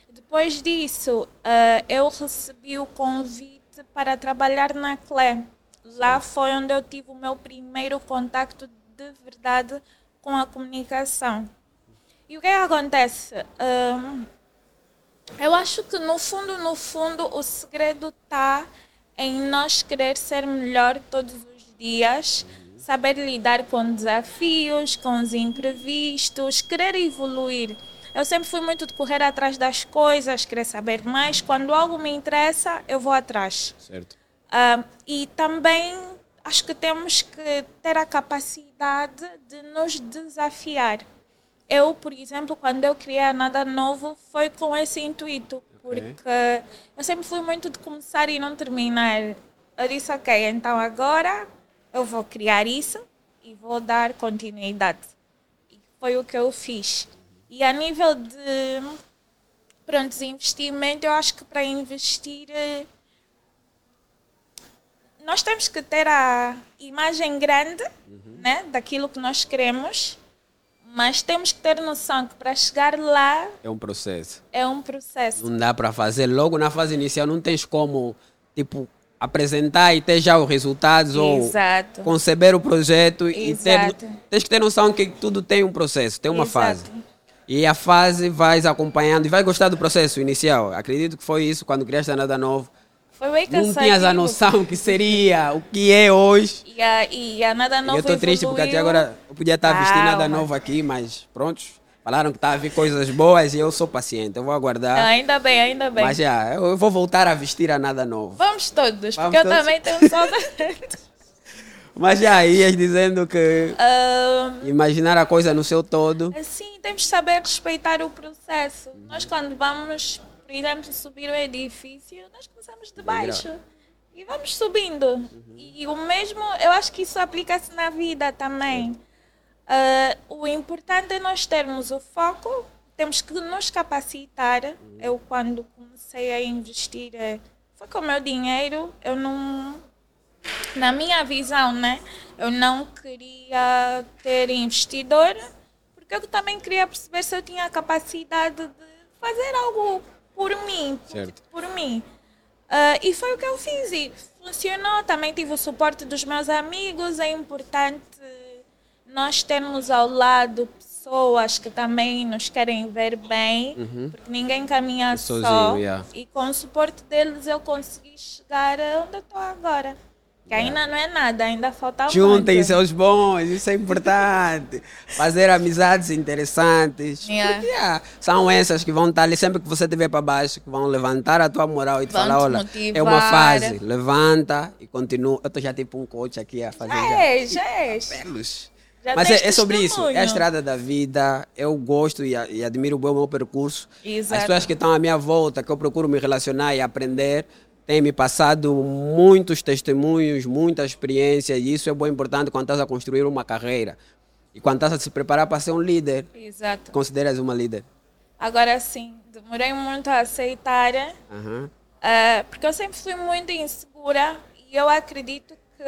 Depois disso, uh, eu recebi o convite para trabalhar na CLE. Lá foi onde eu tive o meu primeiro contato de verdade com a comunicação. E o que, é que acontece? Um, eu acho que no fundo, no fundo, o segredo está em nós querer ser melhor todos os dias, saber lidar com desafios, com os imprevistos, querer evoluir. Eu sempre fui muito de correr atrás das coisas, querer saber mais. Quando algo me interessa, eu vou atrás. Certo. Uh, e também acho que temos que ter a capacidade de nos desafiar. Eu, por exemplo, quando eu criei Nada Novo, foi com esse intuito, porque okay. eu sempre fui muito de começar e não terminar. Eu disse, ok, então agora eu vou criar isso e vou dar continuidade. E foi o que eu fiz. E a nível de pronto, investimento, eu acho que para investir eh, nós temos que ter a imagem grande uhum. né, daquilo que nós queremos, mas temos que ter noção que para chegar lá. É um processo. É um processo. Não dá para fazer logo na fase inicial, não tens como, tipo, apresentar e ter já os resultados Exato. ou conceber o projeto Exato. e ter, tens que ter noção que tudo tem um processo, tem uma Exato. fase. E a fase vais acompanhando e vai gostar do processo inicial. Acredito que foi isso quando criaste nada novo foi bem cansativo. Não tinhas a noção que seria o que é hoje. E a, e a nada novo Eu estou triste porque até agora eu podia estar vestindo nada novo aqui, mas pronto. Falaram que está a vir coisas boas e eu sou paciente. Eu vou aguardar. Ainda bem, ainda bem. Mas já, eu vou voltar a vestir a nada novo. Vamos todos, Vamos porque todos? eu também tenho saudade. Mas já ias dizendo que um, imaginar a coisa no seu todo. Sim, temos que saber respeitar o processo. Nós quando vamos iremos subir o edifício, nós começamos de baixo. E vamos subindo. Uhum. E o mesmo, eu acho que isso aplica-se na vida também. Uh, o importante é nós termos o foco, temos que nos capacitar. Uhum. Eu, quando comecei a investir, eh, foi com o meu dinheiro, eu não. Na minha visão, né? Eu não queria ter investidor, porque eu também queria perceber se eu tinha a capacidade de fazer algo por mim, certo. por, mim. Uh, e foi o que eu fiz e funcionou. Também tive o suporte dos meus amigos. É importante nós termos ao lado pessoas que também nos querem ver bem, uhum. porque ninguém caminha Sozinho, só. Yeah. E com o suporte deles eu consegui chegar onde eu estou agora. Que ainda não é nada, ainda falta Juntem muito. seus bons, isso é importante. Fazer amizades interessantes. Yeah. Porque, yeah, são essas que vão estar ali sempre que você estiver para baixo, que vão levantar a tua moral e te vão falar: olha, motivar. é uma fase, levanta e continua. Eu estou já tipo um coach aqui a fazer. Já, já. é, já é. Pelos. Já Mas é, é, sobre isso, é a estrada da vida. Eu gosto e, e admiro o meu percurso. Exato. As pessoas que estão à minha volta, que eu procuro me relacionar e aprender tem me passado muitos testemunhos, muita experiência, e isso é bom importante quando estás a construir uma carreira. E quando estás a se preparar para ser um líder. Exato. Consideras uma líder? Agora sim, demorei muito a aceitar, uhum. uh, porque eu sempre fui muito insegura e eu acredito que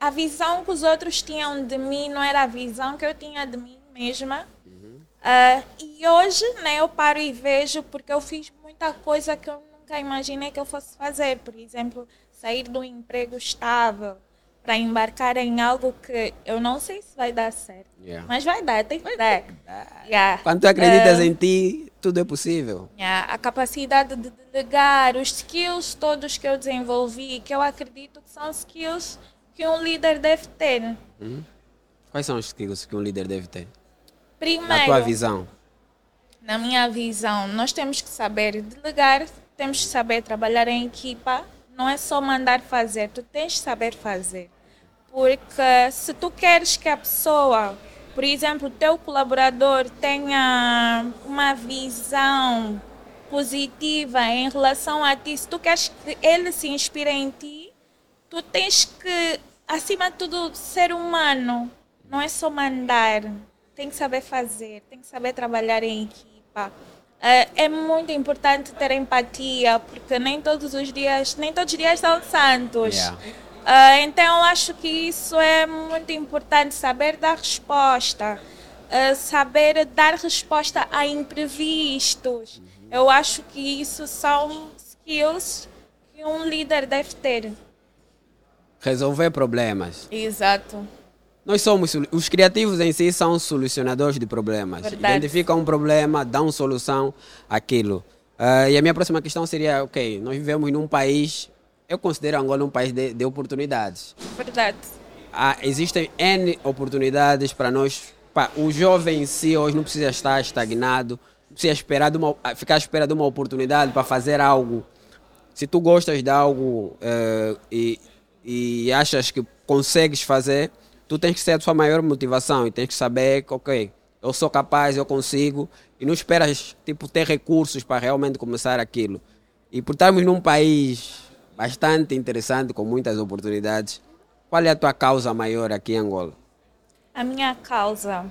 a visão que os outros tinham de mim não era a visão que eu tinha de mim mesma. Uhum. Uh, e hoje né, eu paro e vejo porque eu fiz muita coisa que eu nunca imaginei que eu fosse fazer. Por exemplo, sair do emprego estável para embarcar em algo que eu não sei se vai dar certo. Yeah. Mas vai dar, tem que dar. Yeah. Quando tu acreditas uh, em ti, tudo é possível. Yeah. A capacidade de delegar, os skills todos que eu desenvolvi, que eu acredito que são skills que um líder deve ter. Uhum. Quais são os skills que um líder deve ter? Primeiro, na tua visão. Na minha visão, nós temos que saber delegar, temos que saber trabalhar em equipa. Não é só mandar fazer, tu tens que saber fazer. Porque se tu queres que a pessoa, por exemplo, o teu colaborador tenha uma visão positiva em relação a ti, se tu queres que ele se inspire em ti, tu tens que, acima de tudo, ser humano. Não é só mandar. Tem que saber fazer, tem que saber trabalhar em equipa. Uh, é muito importante ter empatia, porque nem todos os dias, nem todos os dias são santos. Yeah. Uh, então acho que isso é muito importante, saber dar resposta, uh, saber dar resposta a imprevistos. Uhum. Eu acho que isso são skills que um líder deve ter. Resolver problemas. Exato. Nós somos, os criativos em si são solucionadores de problemas. Verdade. Identificam um problema, dão solução àquilo. Uh, e a minha próxima questão seria, ok, nós vivemos num país, eu considero Angola um país de, de oportunidades. Verdade. Ah, existem N oportunidades para nós pá, o jovem em si hoje não precisa estar estagnado, não precisa esperar de uma, ficar à espera de uma oportunidade para fazer algo. Se tu gostas de algo uh, e, e achas que consegues fazer, tu tens que ser a sua maior motivação e tens que saber que, ok, eu sou capaz, eu consigo, e não esperas tipo, ter recursos para realmente começar aquilo. E por estarmos num país bastante interessante, com muitas oportunidades, qual é a tua causa maior aqui em Angola? A minha causa.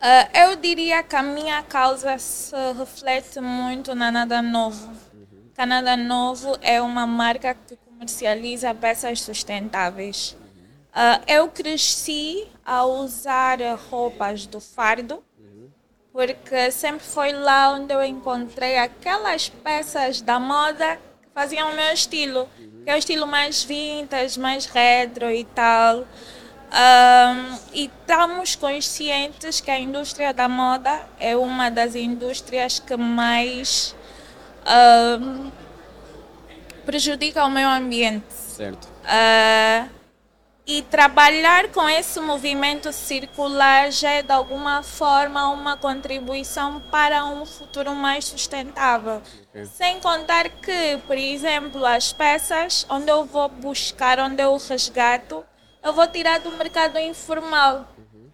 Uh, eu diria que a minha causa se reflete muito na Nada Novo. Uhum. Canadá Novo é uma marca que comercializa peças sustentáveis. Uh, eu cresci a usar roupas do fardo, porque sempre foi lá onde eu encontrei aquelas peças da moda que faziam o meu estilo, que é o estilo mais vintage, mais retro e tal. Um, e estamos conscientes que a indústria da moda é uma das indústrias que mais um, prejudica o meio ambiente. Certo. Uh, e trabalhar com esse movimento circular já é de alguma forma uma contribuição para um futuro mais sustentável. Okay. Sem contar que, por exemplo, as peças onde eu vou buscar, onde eu resgato, eu vou tirar do mercado informal,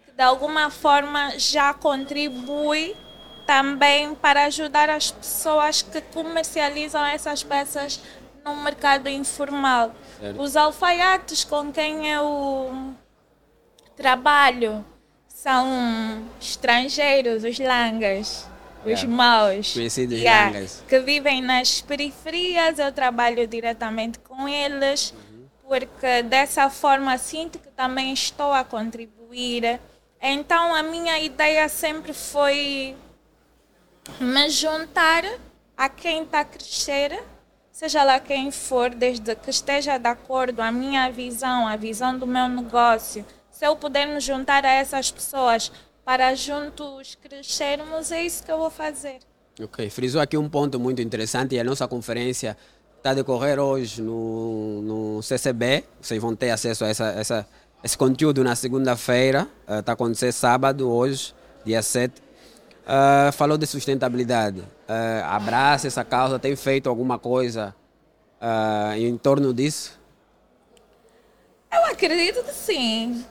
que de alguma forma já contribui também para ajudar as pessoas que comercializam essas peças no mercado informal. Os alfaiates com quem eu trabalho são estrangeiros, os langas, os yeah. maus, Conhecidos yeah, langas. que vivem nas periferias. Eu trabalho diretamente com eles, uhum. porque dessa forma sinto que também estou a contribuir. Então a minha ideia sempre foi me juntar a quem está a crescer seja lá quem for, desde que esteja de acordo a minha visão, a visão do meu negócio, se eu puder me juntar a essas pessoas para juntos crescermos, é isso que eu vou fazer. Ok, frisou aqui um ponto muito interessante e a nossa conferência está a decorrer hoje no, no CCB. Vocês vão ter acesso a essa, essa, esse conteúdo na segunda-feira. Está uh, a acontecer sábado, hoje, dia 7. Uh, falou de sustentabilidade. Uh, abraça essa causa, tem feito alguma coisa uh, em torno disso? Eu acredito que sim.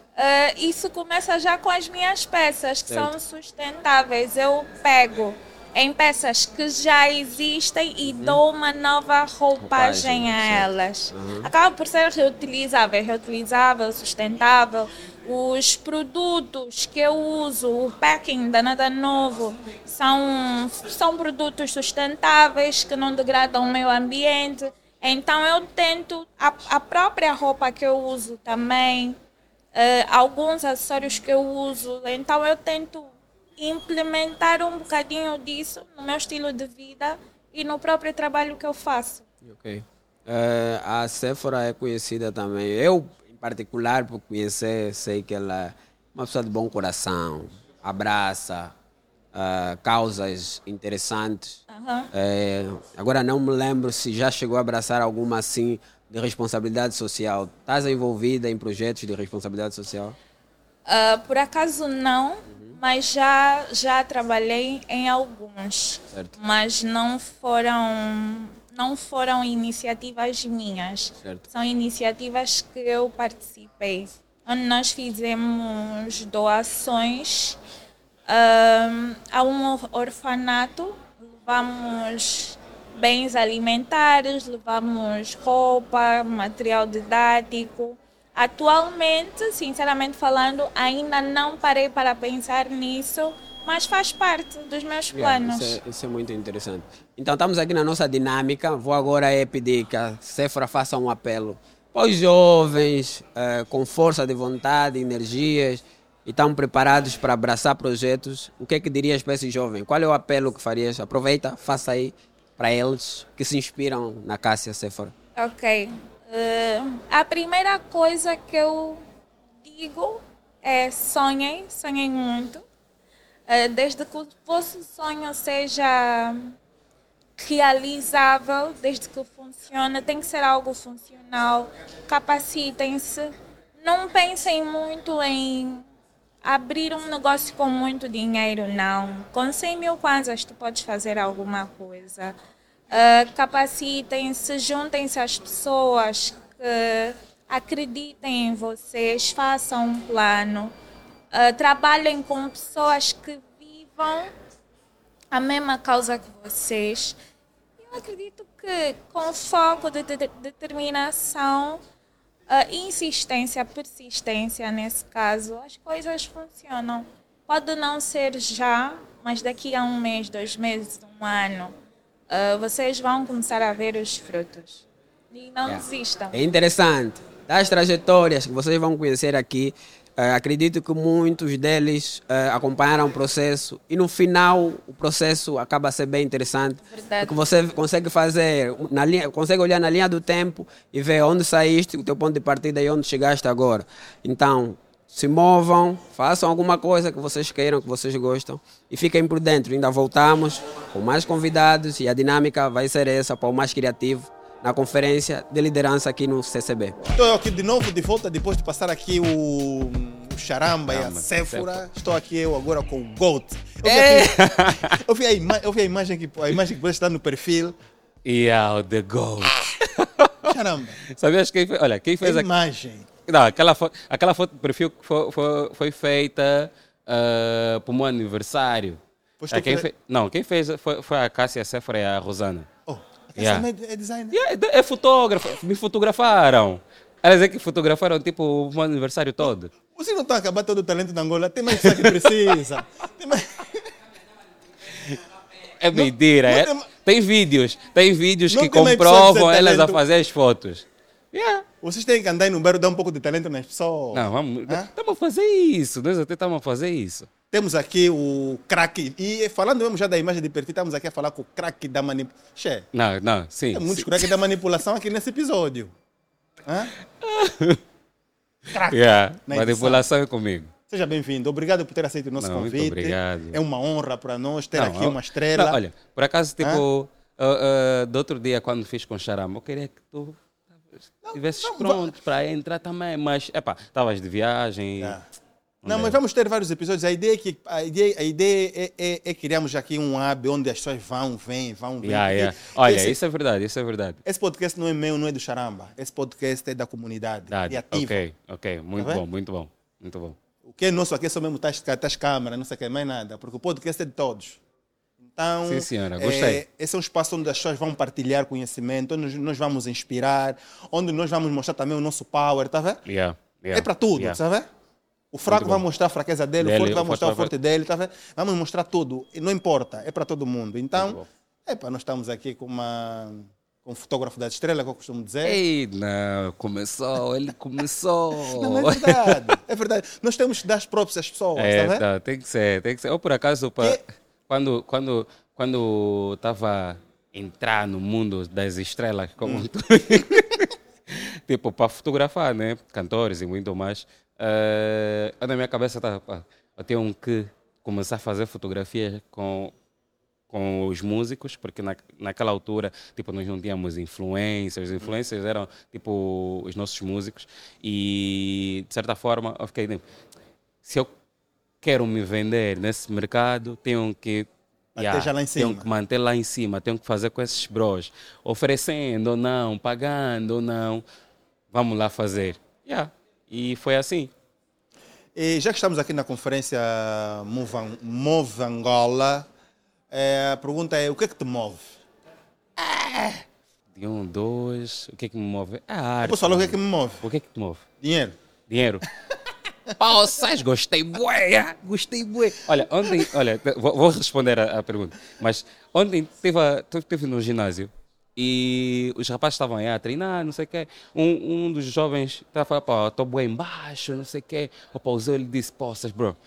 isso começa já com as minhas peças, que certo. são sustentáveis. Eu pego em peças que já existem e uhum. dou uma nova roupagem, a elas. Uhum. Acaba por ser reutilizável, reutilizável, sustentável. Os produtos que eu uso, o packing da Nada Novo, são, são produtos sustentáveis que não degradam o meio ambiente. Então eu tento, a, a própria roupa que eu uso também, uh, alguns acessórios que eu uso, então eu tento implementar um bocadinho disso no meu estilo de vida e no próprio trabalho que eu faço. Ok. Uh, a Sephora é conhecida também. Eu particular, por conhecer, sei que ela é uma pessoa de bom coração, abraça uh, causas interessantes. Uhum. É, agora não me lembro se já chegou a abraçar alguma assim de responsabilidade social. Estás envolvida em projetos de responsabilidade social? Uh, por acaso não, uhum. mas já, já trabalhei em alguns. Certo. Mas não foram não foram iniciativas minhas, certo. são iniciativas que eu participei, onde nós fizemos doações um, a um orfanato, levamos bens alimentares, levamos roupa, material didático. Atualmente, sinceramente falando, ainda não parei para pensar nisso, mas faz parte dos meus planos. Yeah, isso, é, isso, é, muito interessante. Então estamos aqui na nossa dinâmica. Vou agora é pedir que a Sephora faça um apelo para os jovens eh, com força de vontade, energias e estão preparados para abraçar projetos. O que é que dirias para esses jovens? Qual é o apelo que farias? Aproveita, faça aí para eles que se inspiram na Cássia Sephora. Ok. Uh, a primeira coisa que eu digo é sonhem, sonhem muito eh, desde que o vosso sonho seja realizável, desde que funcione, tem que ser algo funcional. Capacitem-se. Não pensem muito em abrir um negócio com muito dinheiro, não. Com 100 mil kwanzas tu podes fazer alguma coisa. Uh, capacitem-se, juntem-se às pessoas que acreditem em vocês, façam um plano, uh, trabalhem com pessoas que vivam a mesma causa que vocês. Eu acredito que com foco de, de, de determinação, uh, insistência, persistência nesse caso, as coisas funcionam. Pode não ser já, mas daqui a um mês, dois meses, um ano, uh, vocês vão começar a ver os frutos. E não é. desistam. É interessante. Das trajetórias que vocês vão conhecer aqui, Uh, acredito que muitos deles uh, acompanharam o processo e no final o processo acaba a ser bem interessante. Verdade. Porque você consegue fazer, na linha, consegue olhar na linha do tempo e ver onde saíste, o teu ponto de partida e onde chegaste agora. Então, se movam, façam alguma coisa que vocês queiram, que vocês gostam e fiquem por dentro. Ainda voltamos com mais convidados e a dinâmica vai ser essa para o mais criativo na conferência de liderança aqui no CCB. Estou aqui de novo, de volta, depois de passar aqui o, o Charamba e a Sephora. Estou aqui eu agora com o Goat. Eu vi, é. aqui, eu vi, a, ima eu vi a imagem que a imagem que você está no perfil. Yeah, the Goat. Caramba. Sabias quem fez? Olha, quem fez a imagem? Não, aquela, foto, aquela foto do perfil foi, foi, foi feita uh, para o meu aniversário. É, quem fe... Não, quem fez foi, foi a Cássia Sephora e a Rosana. Oh. Yeah. é designer. Yeah, é fotógrafo. Me fotografaram. Elas é que fotografaram tipo o aniversário todo. Você não está a acabar todo o talento da Angola. Tem mais que precisa. Tem mais... É mentira. Não, não é? tem... tem... vídeos. Tem vídeos não que comprovam elas a fazer as fotos. Yeah. Vocês têm que andar no bairro dar um pouco de talento nas pessoas. Não, vamos. Estamos a fazer isso. Nós até estamos a fazer isso. Temos aqui o craque. E falando mesmo já da imagem de perfil, estamos aqui a falar com o craque da manipulação. Não, não, sim. Tem muitos craques da manipulação aqui nesse episódio. craque. Yeah, manipulação é comigo. Seja bem-vindo. Obrigado por ter aceito o nosso não, convite. Muito obrigado. É uma honra para nós ter não, aqui uma estrela. Não, olha, por acaso, tipo, uh, uh, do outro dia, quando fiz com o Charama, eu queria que tu estivesses pronto para entrar também, mas, epá, estavas de viagem. Yeah. Não, mas vamos ter vários episódios. A ideia é que a ideia, a ideia é, é, é criarmos aqui um hub onde as pessoas vão, vêm, vão, vêm. Yeah, yeah. Olha, esse, isso é verdade, isso é verdade. Esse podcast não é meu, não é do Charamba. Esse podcast é da comunidade, criativa. Ok, ok, muito tá bom, muito bom, muito bom. O que é nosso aqui é só mesmo tais, tais câmeras, não sei o que, mais nada, porque o podcast é de todos. Então, Sim, senhora, gostei. É, esse é um espaço onde as pessoas vão partilhar conhecimento, onde nós, nós vamos inspirar, onde nós vamos mostrar também o nosso power, tá vendo? Yeah, yeah, é para tudo, yeah. tá vendo? O fraco vai mostrar a fraqueza dele, dele o forte vai mostrar o forte dele. Tá Vamos mostrar tudo. Não importa, é para todo mundo. Então, para nós estamos aqui com uma um fotógrafo da estrela, que eu costumo dizer. Ei, não, começou, ele começou. não, é verdade, é verdade. Nós temos que dar as próprias às pessoas, é, tá, tá tem que ser, tem que ser. Ou por acaso, pra, que... quando quando quando estava entrar no mundo das estrelas, como hum. tu, tipo, para fotografar, né? Cantores e muito mais. Uh, na minha cabeça tá, eu tenho que começar a fazer fotografias com com os músicos, porque na, naquela altura, tipo, nós não tínhamos influências, os influencers eram, tipo, os nossos músicos, e, de certa forma, eu fiquei, tipo, se eu quero me vender nesse mercado, tenho que yeah. Tenho que manter lá em cima, tenho que fazer com esses bros, oferecendo ou não, pagando ou não, vamos lá fazer. Yeah. E foi assim. E já que estamos aqui na conferência Move, Angola, é, a pergunta é: o que é que te move? De um, dois, o que é que me move? É a arte. Posso falar o que é que me move? O que é que te move? Dinheiro. Dinheiro. Poças, gostei bué, gostei bué. Olha, ontem, olha, vou, vou responder a, a, pergunta, mas ontem teve, teve no ginásio e os rapazes estavam aí a treinar, não sei o quê. Um, um dos jovens estava falando, pô, estou bem embaixo, não sei o quê. O pausou ele disse, poças, bro,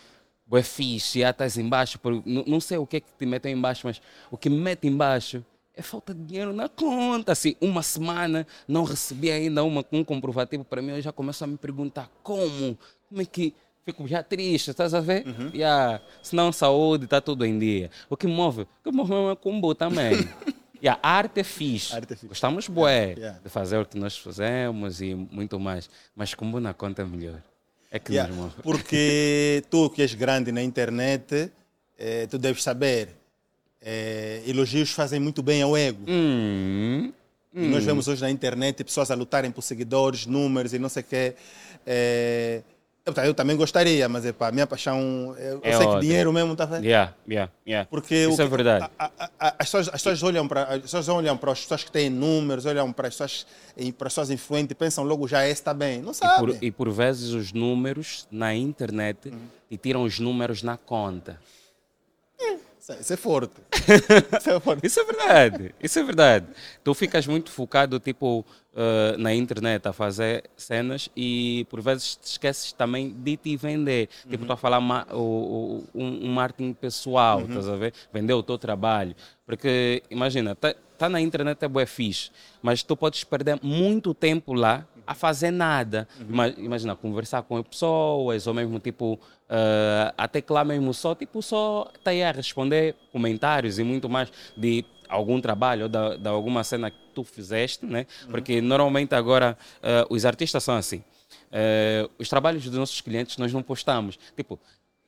bué fixe, já estás embaixo. Não, não sei o que é que te metem embaixo, mas o que me mete embaixo é falta de dinheiro na conta. Assim, uma semana não recebi ainda uma, um comprovativo para mim, eu já começo a me perguntar como, como é que fico já triste, estás a ver? Uhum. Yeah. Senão saúde, está tudo em dia. O que move? O que move é combo também. Yeah, a arte é fixe. Arte é fixe. Gostamos bué yeah. de fazer o que nós fazemos e muito mais. Mas como na conta é melhor. É que Yeah, mesmo. Porque tu que és grande na internet, eh, tu deves saber, eh, elogios fazem muito bem ao ego. Hum, E nós vemos hoje na internet pessoas a lutarem por seguidores, números e não sei o quê. Eh, eu, eu também gostaria, mas é a minha paixão, eu, eu É sei que dinheiro mesmo está vendo? yeah, yeah, yeah. Porque Isso o é verdade. a- a- a- as, pessoas, as pessoas olham para as pessoas olham para as pessoas que têm números, olham para as pessoas e para as pessoas influentes e pensam logo já esse está bem. Não E sabe. por, e por vezes os números na internet te tiram os números na conta. Isso, é- forte. isso é forte. Isso é verdade, isso é verdade. Tu ficas muito focado, tipo, eh, na internet a fazer cenas e por vezes te esqueces também de te vender. Tipo, tu a falar ma- o, o- um, um marketing pessoal, estás a ver? Vender o teu trabalho. Porque, imagina, tá, tá na internet é bué fixe, mas tu podes perder muito tempo lá a fazer nada. Ima- Imagina, conversar com pessoas, ou mesmo, tipo, eh, até que lá mesmo só, tipo, só tá aí a responder comentários e muito mais de algum trabalho ou da, de alguma cena que tu fizeste, né? Porque normalmente agora eh, os artistas são assim. Eh, os trabalhos dos nossos clientes nós não postamos. Tipo,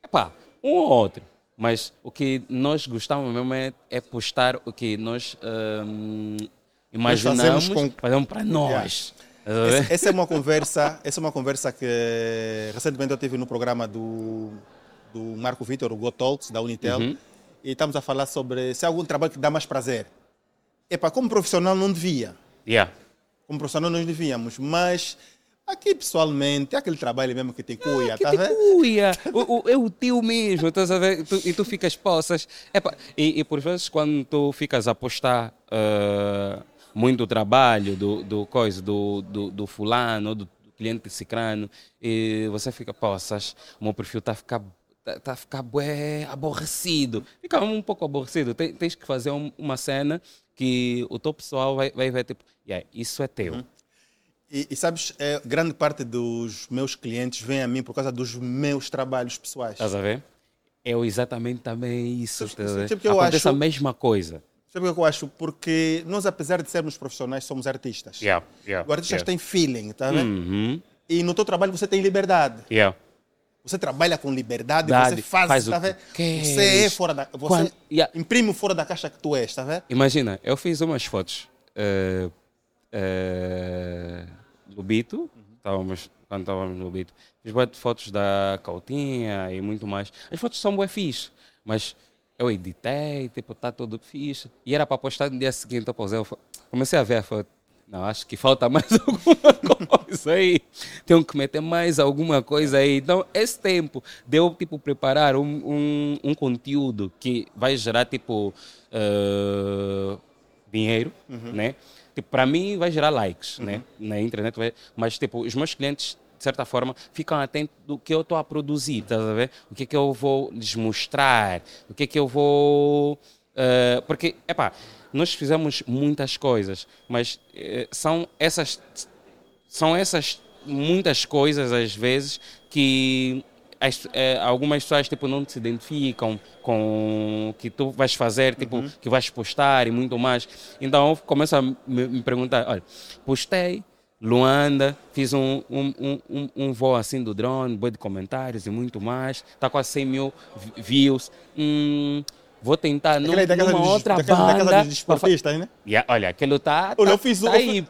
epá, um ou outro. Mas o que nós gostamos mesmo é, é postar o que nós imaginamos, fazemos fazemos, com- para nós. Ver? Essa, essa é uma conversa, essa é uma conversa que recentemente eu tive no programa do, do Marco Vitor, o Go Talks, da Unitel, Uhum. e estamos a falar sobre se há algum trabalho que dá mais prazer. Epá, como profissional não devia. Yeah. Como profissional nós devíamos, mas aqui pessoalmente é aquele trabalho mesmo que te cuia, Que tá te vendo? cuia. O, o, é o teu mesmo, estás a ver? Tu- e tu ficas poças. Epa, e, e por vezes quando tu ficas a postar ah, muito trabalho do, do coisa, do, do, do fulano, ou do cliente cicrano, e você fica, poças, o meu perfil está a ficar Tá, tá a ficar bué, aborrecido. Fica um pouco aborrecido. Tem- tens que fazer um- uma cena que o teu pessoal vai, vai ver, tipo, yeah, isso é teu. E, e sabes, é, grande parte dos meus clientes vem a mim por causa dos meus trabalhos pessoais. Estás a ver? É exatamente também isso. Ver? sabe que eu Acontece acho- a mesma coisa. Sabe o que eu acho? Porque nós, apesar de sermos profissionais, somos artistas. Yeah, yeah, O artista yeah. tem feeling, tá vendo? Uhum, E no teu trabalho você tem liberdade. yeah. Você trabalha com liberdade, Verdade, você faz, faz tá vendo? Você é fora da. Você Quando- yeah. imprime fora da caixa que tu és, tá vendo? Imagina, eu fiz umas fotos eh, eh, do Bito, estávamos, quando estávamos no Bito, fiz fotos da Cautinha e muito mais. As fotos são bué fixe, mas eu editei, tipo, tá tudo fixe. E era para postar no dia seguinte, eu posei, eu comecei a ver a foto. Não, acho que falta mais alguma coisa aí. Tenho que meter mais alguma coisa aí. Então, esse tempo de eu, tipo, preparar um, um, um conteúdo que vai gerar, tipo, eh, dinheiro, né? Tipo, para mim vai gerar likes, né? Na internet, vai- mas, tipo, os meus clientes, de certa forma, ficam atentos do que eu estou a produzir, tá a ver? O que é que eu vou lhes mostrar, o que é que eu vou... eh, porque, epá, nós fizemos muitas coisas, mas eh, são essas são essas muitas coisas às vezes que as- eh, algumas pessoas tipo não se identificam com o que tu vais fazer tipo que vais postar e muito mais. Então eu começo a me, me perguntar olha postei Luanda, fiz um, um, um, um, um voo assim do drone, boi de comentários e muito mais. Está quase 100 mil vi- views. Hum, vou tentar num, casa numa dos, outra da casa, da casa banda. dos desportistas, né? Yeah, olha, aquilo tá. Olha, tá- eu fiz um. tá aí. Tu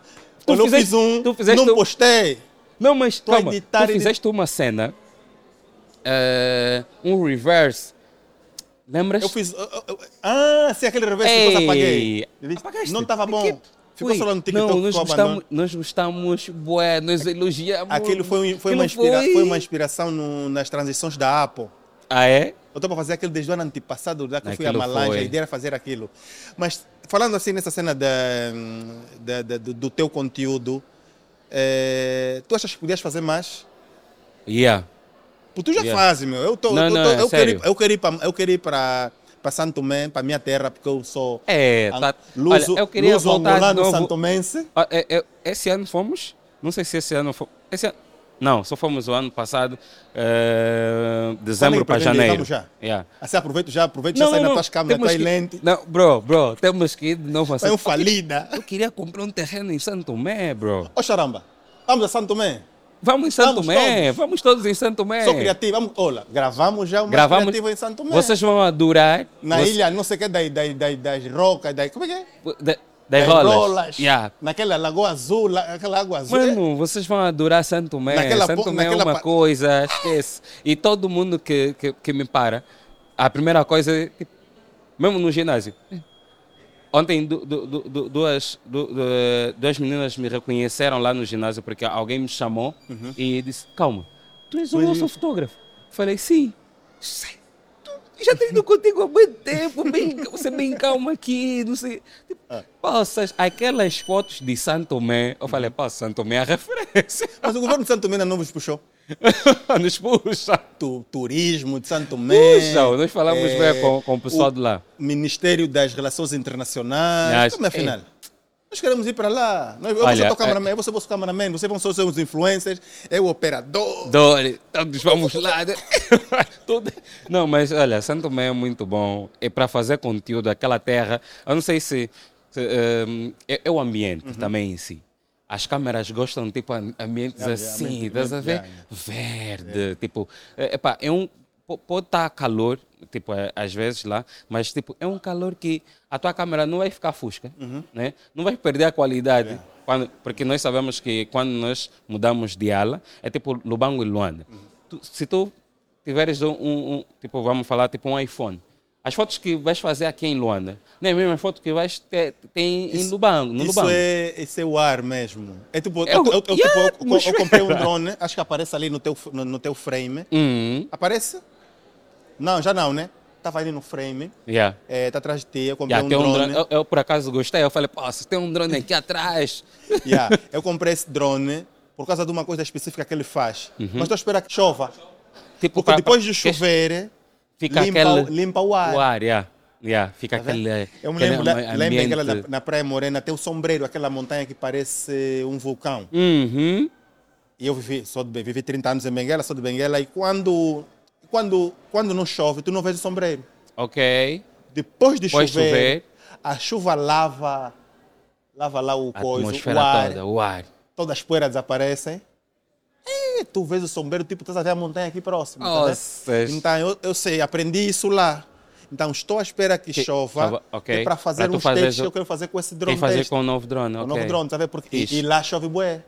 Olha, eu fizeste- fiz um. Tu fizeste não um- postei. Não, mas Tô calma. Tu fizeste uma cena, eh, um reverse. Lembras? Eu fiz. eu- eu- eu- ah, sim, aquele reverso que Ei, apaguei. Apagaste? Não estava bom. Que- Ficou lá no TikTok. Não, nós gostamos, nós gostamos, bué, nós elogiamos. Aquilo foi, foi, uma, inspira, foi- foi uma inspiração no- nas transições da Apple. Ah, é? Eu estou para fazer aquilo desde o ano antepassado, já que eu fui a foi. a ideia era fazer aquilo. Mas falando assim nessa cena da, da- da- do, do teu conteúdo, eh, tu achas que podias fazer mais? Yeah. Porque tu já Yeah. fazes, meu. Eu, tô, Não, eu, tô- não, é eu, eu quero ir eu quero ir para para Santo Tomé, para minha terra, porque eu sou É, tá. luso, Olha, eu queria luso voltar angolano santomense. Ah, é- é- esse ano fomos? Não sei se esse ano fomos. Esse ano, não, só fomos o ano passado, eh, dezembro para janeiro. Já? Yeah. Assim, aproveito já, aproveito já sair na tua câmera, temos tua que- lente. Não, bro, bro, temos que ir de novo assim. Vai um falida. Eu queria comprar um terreno em Santo Tomé, bro. Ô, charamba, vamos a Santo Tomé. Vamos em Santo vamos Tomé, todos. vamos todos em Santo Tomé. Sou criativo, vamos, olha, gravamos já uma gravamos, em Santo Tomé. Vocês vão adorar. Na você... ilha, não sei o que, das, das, das rocas, das, como é que é? Da, das rolas. rolas yeah. Naquela lagoa azul, aquela água azul. Mano, vocês vão adorar Santo Tomé. Naquela, Santo Tomé é uma coisa, esquece. E todo mundo que, que, que me para, a primeira coisa é, mesmo no ginásio. Ontem du, du, du, duas, duas meninas me reconheceram lá no ginásio porque alguém me chamou uhum. e disse, calma, tu és o nosso fotógrafo. Falei, sim. Sei já tenho contigo há muito tempo, bem, você bem calma aqui, não sei. Tipo, ah. Passas aquelas fotos de Santo Tomé, eu falei, pá, Santo Tomé é a referência. Mas o governo de Santo Tomé não vos puxou? nos puxa. Tu, turismo de Santo Tomé. Puxa, nós falamos é, bem com, com o pessoal o de lá. Ministério das Relações Internacionais. Como é afinal? É. Nós queremos ir para lá. Nós, eu Olha, vou ser o cameraman, é... eu vou ser o cameraman, vocês vão ser os influencers, é o operador. Todos vamos lá. não, mas olha, Santo Tomé é muito bom. É para fazer conteúdo, aquela terra. Eu não sei se. se um, é, é, o ambiente uhum. também em si. As câmeras gostam, tipo, ambientes assim, estás a ver? Verde, tipo. É, epá, é um pode estar calor, tipo, é, às vezes lá, mas tipo, é um calor que a tua câmera não vai ficar fusca, uhum. né? não vai perder a qualidade. É. Quando, porque nós sabemos que quando nós mudamos de ala, é tipo Lubango e Luanda. Uhum. Tu, se tu tiveres um, um, tipo, vamos falar, tipo um iPhone, as fotos que vais fazer aqui em Luanda, não é a mesma foto que vais ter, ter em Lubango. No isso, Lubango. É, isso é o ar mesmo. É tipo, é eu, eu, eu, yeah, tipo, eu, eu comprei um drone, acho que aparece ali no teu, no, no teu frame. Uhum. Aparece? Não, já não, né? Estava ali no frame. Yeah. É, tá atrás de ti, eu comprei yeah, um drone. Um drone. Eu, por acaso gostei, eu falei, pô, você tem um drone aqui atrás. Yeah. Eu comprei esse drone por causa de uma coisa específica que ele faz. Uhum. Mas estou a esperar que chova. Tipo, Porque pra, depois de chover, fica limpa, aquele... limpa o ar. O ar, yeah. Yeah, fica tá aquele. Eu me lembro, lembro aquela na, na Praia Morena, tem o sombreiro, aquela montanha que parece um vulcão. Uhum. E eu vivi, sou de, vivi 30 anos em Benguela, sou de Benguela, e quando quando, quando não chove, tu não vês o sombreiro. Ok. Depois de Depois chover, chover, a chuva lava, lava lá o coisa, o ar, toda, o ar. Todas as poeiras desaparecem. E tu vês o sombreiro, tipo, estás até a montanha aqui próximo. Nossa. Então, eu, eu sei, aprendi isso lá. Então, estou à espera que, que chova okay. é para fazer uns testes que eu quero fazer com esse drone. Quer fazer com o novo drone, O novo drone, tá vendo? Porque, e, e, lá chove bué.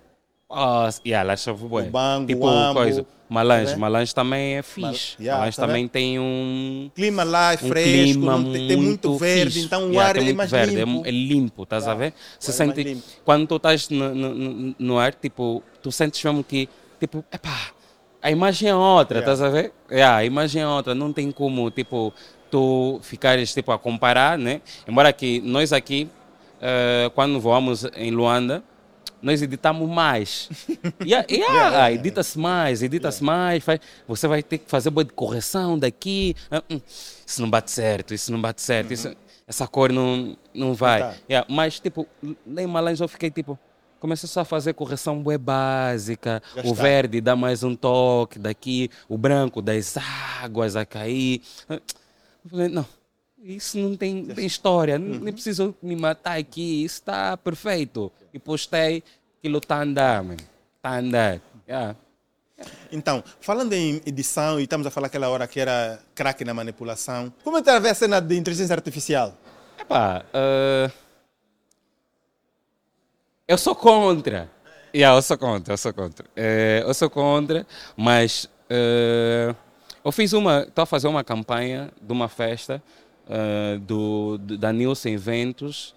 Oh, yeah, lá chove bué. O bango, tipo, o ambo, coisa. Malange, né? Malange também é fixe. Yeah, Malange tá também tem um. Clima lá é um fresco, não, tem, tem, muito verde, fixe. então o yeah, ar é mais verde, limpo. É, é limpo, estás a ver? Você sente. Quando tu estás no, no, no, ar, tipo, tu sentes mesmo que, tipo, epá, a imagem é outra, estás yeah. a ver? Yeah, a imagem é outra, não tem como, tipo, tu ficares, tipo, a comparar, né? Embora que nós aqui, uh, quando voamos em Luanda, nós editamos mais. yeah, yeah, yeah, edita-se mais, edita-se mais. Faz, você vai ter que fazer boa de correção daqui. Ah, hum, isso não bate certo, isso não bate certo, uhum. isso, essa cor não, não vai. Tá. Mas, tipo, lá em eu fiquei tipo. Comecei só a fazer correção bué básica. Já o está. verde dá mais um toque daqui, o branco das águas a cair. Não, isso não tem, tem história, uhum. nem preciso me matar aqui, isso está perfeito. E postei, aquilo está a andar, Está a andar. Yeah. Então, falando em edição, e estamos a falar aquela hora que era craque na manipulação, como é que a cena de inteligência artificial? Epá, uh... eu sou contra. Yeah, eu sou contra, eu sou contra. Uh, eu sou contra, mas uh... eu fiz uma, estou a fazer uma campanha de uma festa uh, do, da Nilson Eventos,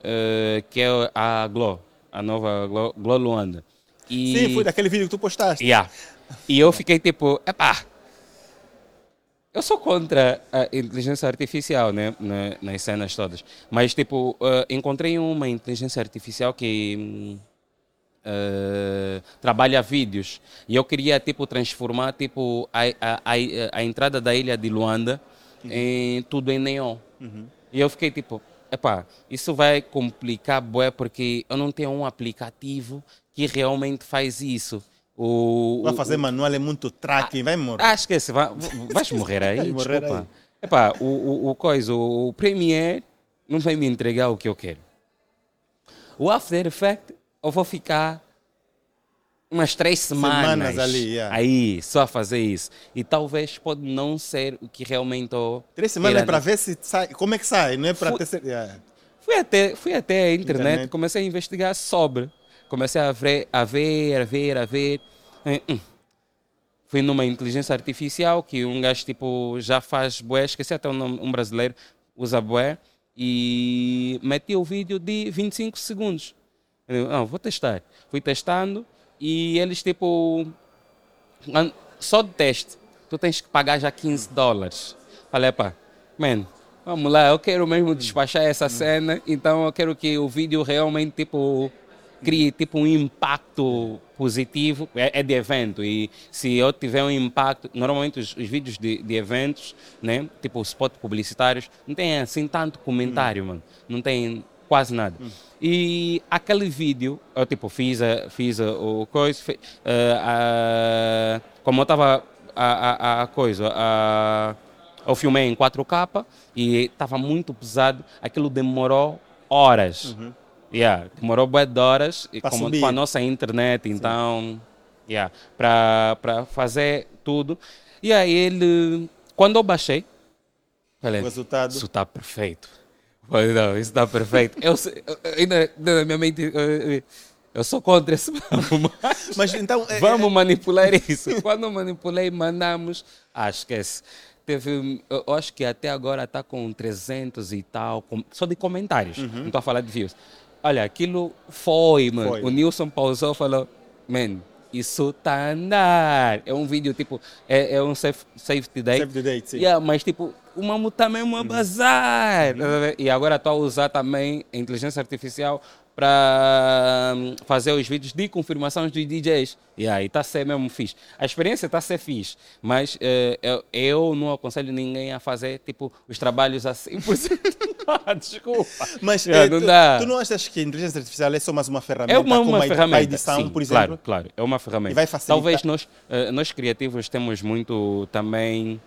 uh, que é a Glo, a nova Glo, Glo Luanda. E, Sim, foi daquele vídeo que tu postaste. Yeah. E eu fiquei tipo, epá, eu sou contra a inteligência artificial, né, nas cenas todas. Mas, tipo, uh, encontrei uma inteligência artificial que uh, trabalha vídeos. E eu queria, tipo, transformar, tipo, a, a, a, a entrada da ilha de Luanda uhum. em tudo em neon. Uhum. E eu fiquei tipo, epá, isso vai complicar bué porque eu não tenho um aplicativo que realmente faz isso. O, vai fazer o, manual é muito tracking, vai morrer. Ah, esquece, vai, vais morrer aí, vai morrer desculpa. Aí. Epá, o, o, o coisa, o, o Premiere não vai me entregar o que eu quero. O After Effects, eu vou ficar umas três semanas, semanas ali, yeah. aí, só a fazer isso. E talvez pode não ser o que realmente... Três semanas para ver se sai, como é que sai, não é para ter... Yeah. Fui até, fui até a internet, internet, comecei a investigar sobre. Comecei a ver, a ver, a ver, a ver. Hum. Fui numa inteligência artificial que um gajo tipo já faz bué, esqueci até um, nome, um brasileiro, usa bué, e meti o vídeo de 25 segundos. Eu, não, vou testar. Fui testando e eles, tipo, só de teste, tu tens que pagar já 15 dólares. Falei, pá, man, vamos lá, eu quero mesmo despachar essa cena, então eu quero que o vídeo realmente, tipo, crie tipo um impacto positivo, é, é, de evento e se eu tiver um impacto, normalmente os, os vídeos de, de, eventos, né, tipo spot publicitários, não tem assim tanto comentário, hum. mano, não tem quase nada. Hum. E aquele vídeo, eu tipo fiz, a, fiz a, o coisa, fiz, uh, uh, como eu estava a, a, a, coisa, a, eu filmei em 4K e estava muito pesado, aquilo demorou horas. Uhum. Yeah, demorou bué de horas com, com a nossa internet, então, yeah, para fazer tudo. E aí ele, quando eu baixei, falei, o resultado. isso está perfeito. Falei, não, isso está perfeito. eu, ainda na minha mente, eu, eu sou contra esse mas então é, vamos é... manipular isso. Quando manipulei, mandamos, ah, esquece. Teve, eu acho que até agora está com 300 e tal, só de comentários. Uhum. Não estou a falar de views. Olha, aquilo foi, mano. Foi. O Nilson pausou e falou, man, isso tá a andar. É um vídeo, tipo, é, é um safe, safety date. Safety date, sim. Yeah, mas, tipo, o Mamu também é um bazar. Uhum. E agora estou a usar também a inteligência artificial para hum, fazer os vídeos de confirmação dos DJs. E aí está a ser mesmo fixe. A experiência está a ser fixe, mas uh, eu, eu, não aconselho ninguém a fazer tipo os trabalhos a 100%. ah, desculpa. Mas é, não tu, dá. tu não achas que a inteligência artificial é só mais uma ferramenta? É uma, uma ferramenta. edição, Sim, por exemplo? Claro, claro. É uma ferramenta. E vai facilitar. Talvez nós, uh, nós criativos temos muito também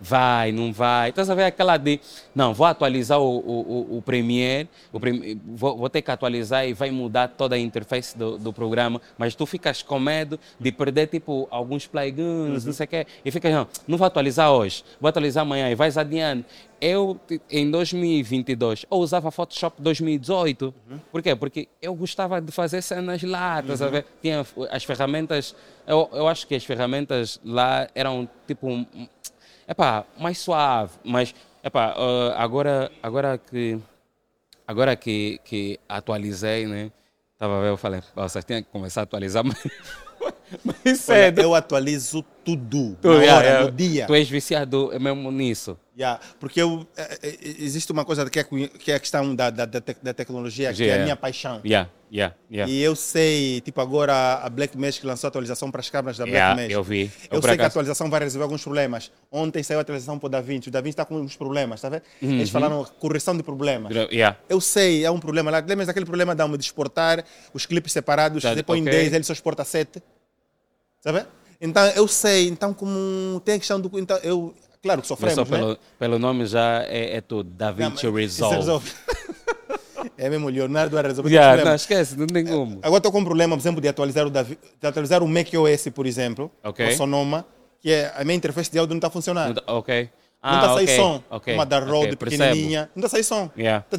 vai, não vai. Estás a ver aquela de, não, vou atualizar o, o, o Premiere, o Premiere vou, vou, ter que atualizar e vai mudar toda a interface do, do programa, mas tu ficas com medo de perder, tipo, alguns plugins, uhum. não sei o quê, e ficas, não, não vou atualizar hoje, vou atualizar amanhã, e vais adiando. Eu, em 2022, eu usava Photoshop 2018. Uhum. Por quê? Porque eu gostava de fazer cenas lá, estás uhum. a ver? Tinha as ferramentas, eu, eu acho que as ferramentas lá eram, tipo, é pá, mais suave, mas é pá, uh, agora, agora que agora que, que atualizei, né? Tava vendo, eu falei, vocês têm que começar a atualizar mais, mais cedo. Olha, eu atualizo tudo, tu, na hora, yeah, no dia. Tu és viciado mesmo nisso. Yeah, porque eu, é, é, existe uma coisa que é, que é a questão da, da, da tecnologia, que yeah. é a minha paixão. Yeah, yeah, yeah. E eu sei, tipo agora a Black Magic lançou a atualização para as câmeras da Black yeah, Magic. Eu vi. Eu, eu sei que a atualização vai resolver alguns problemas. Ontem saiu a atualização para o DaVinci. O DaVinci está com uns problemas, está vendo? Uhum. Eles falaram correção de problemas. Yeah. Eu sei, é um problema lá. Lembra daquele problema da de exportar os clipes separados, você põe okay. 10, ele só exporta 7. Sabe? Então eu sei, então como tem a questão do. Então, eu, claro que sofremos. Mas só pelo, né? pelo nome já é, é tudo. Da Vinci Resolve. resolve. É mesmo, Leonardo vai resolver yeah, Não, esquece, não tem como. Agora estou com um problema, por exemplo, de atualizar o, Davi, de atualizar o macOS, por exemplo, okay. o Sonoma, que é, a minha interface de áudio não está funcionando. Ok. Ah, não está a sair okay. som. Okay. Uma da Rode okay. pequenininha. Não está a sair som. Yeah. Tá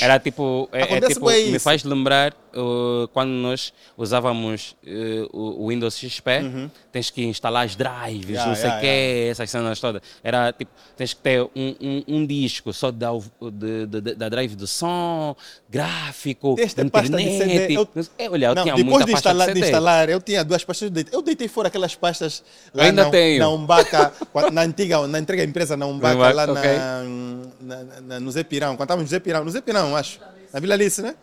Era tipo, é, é tipo me faz lembrar uh, quando nós usávamos uh, o Windows XP, uhum. tens que instalar as drives, yeah, não sei o yeah, quê, yeah. essas cenas todas. Era tipo, tens que ter um, um, um disco só da, de, de, da drive do som, gráfico, Esta internet. Eu, é, olha, eu não, tinha depois de instalar, de, de, instalar, eu tinha duas pastas. Eu deitei fora aquelas pastas lá ainda na, tenho. na Umbaca, na antiga, na antiga empresa na Umbaca, lá okay. na, na, na, no Zé Pirão. Quando estávamos no Zé Pirão, no Zé Pirão, acho. Na Vila Alice, né?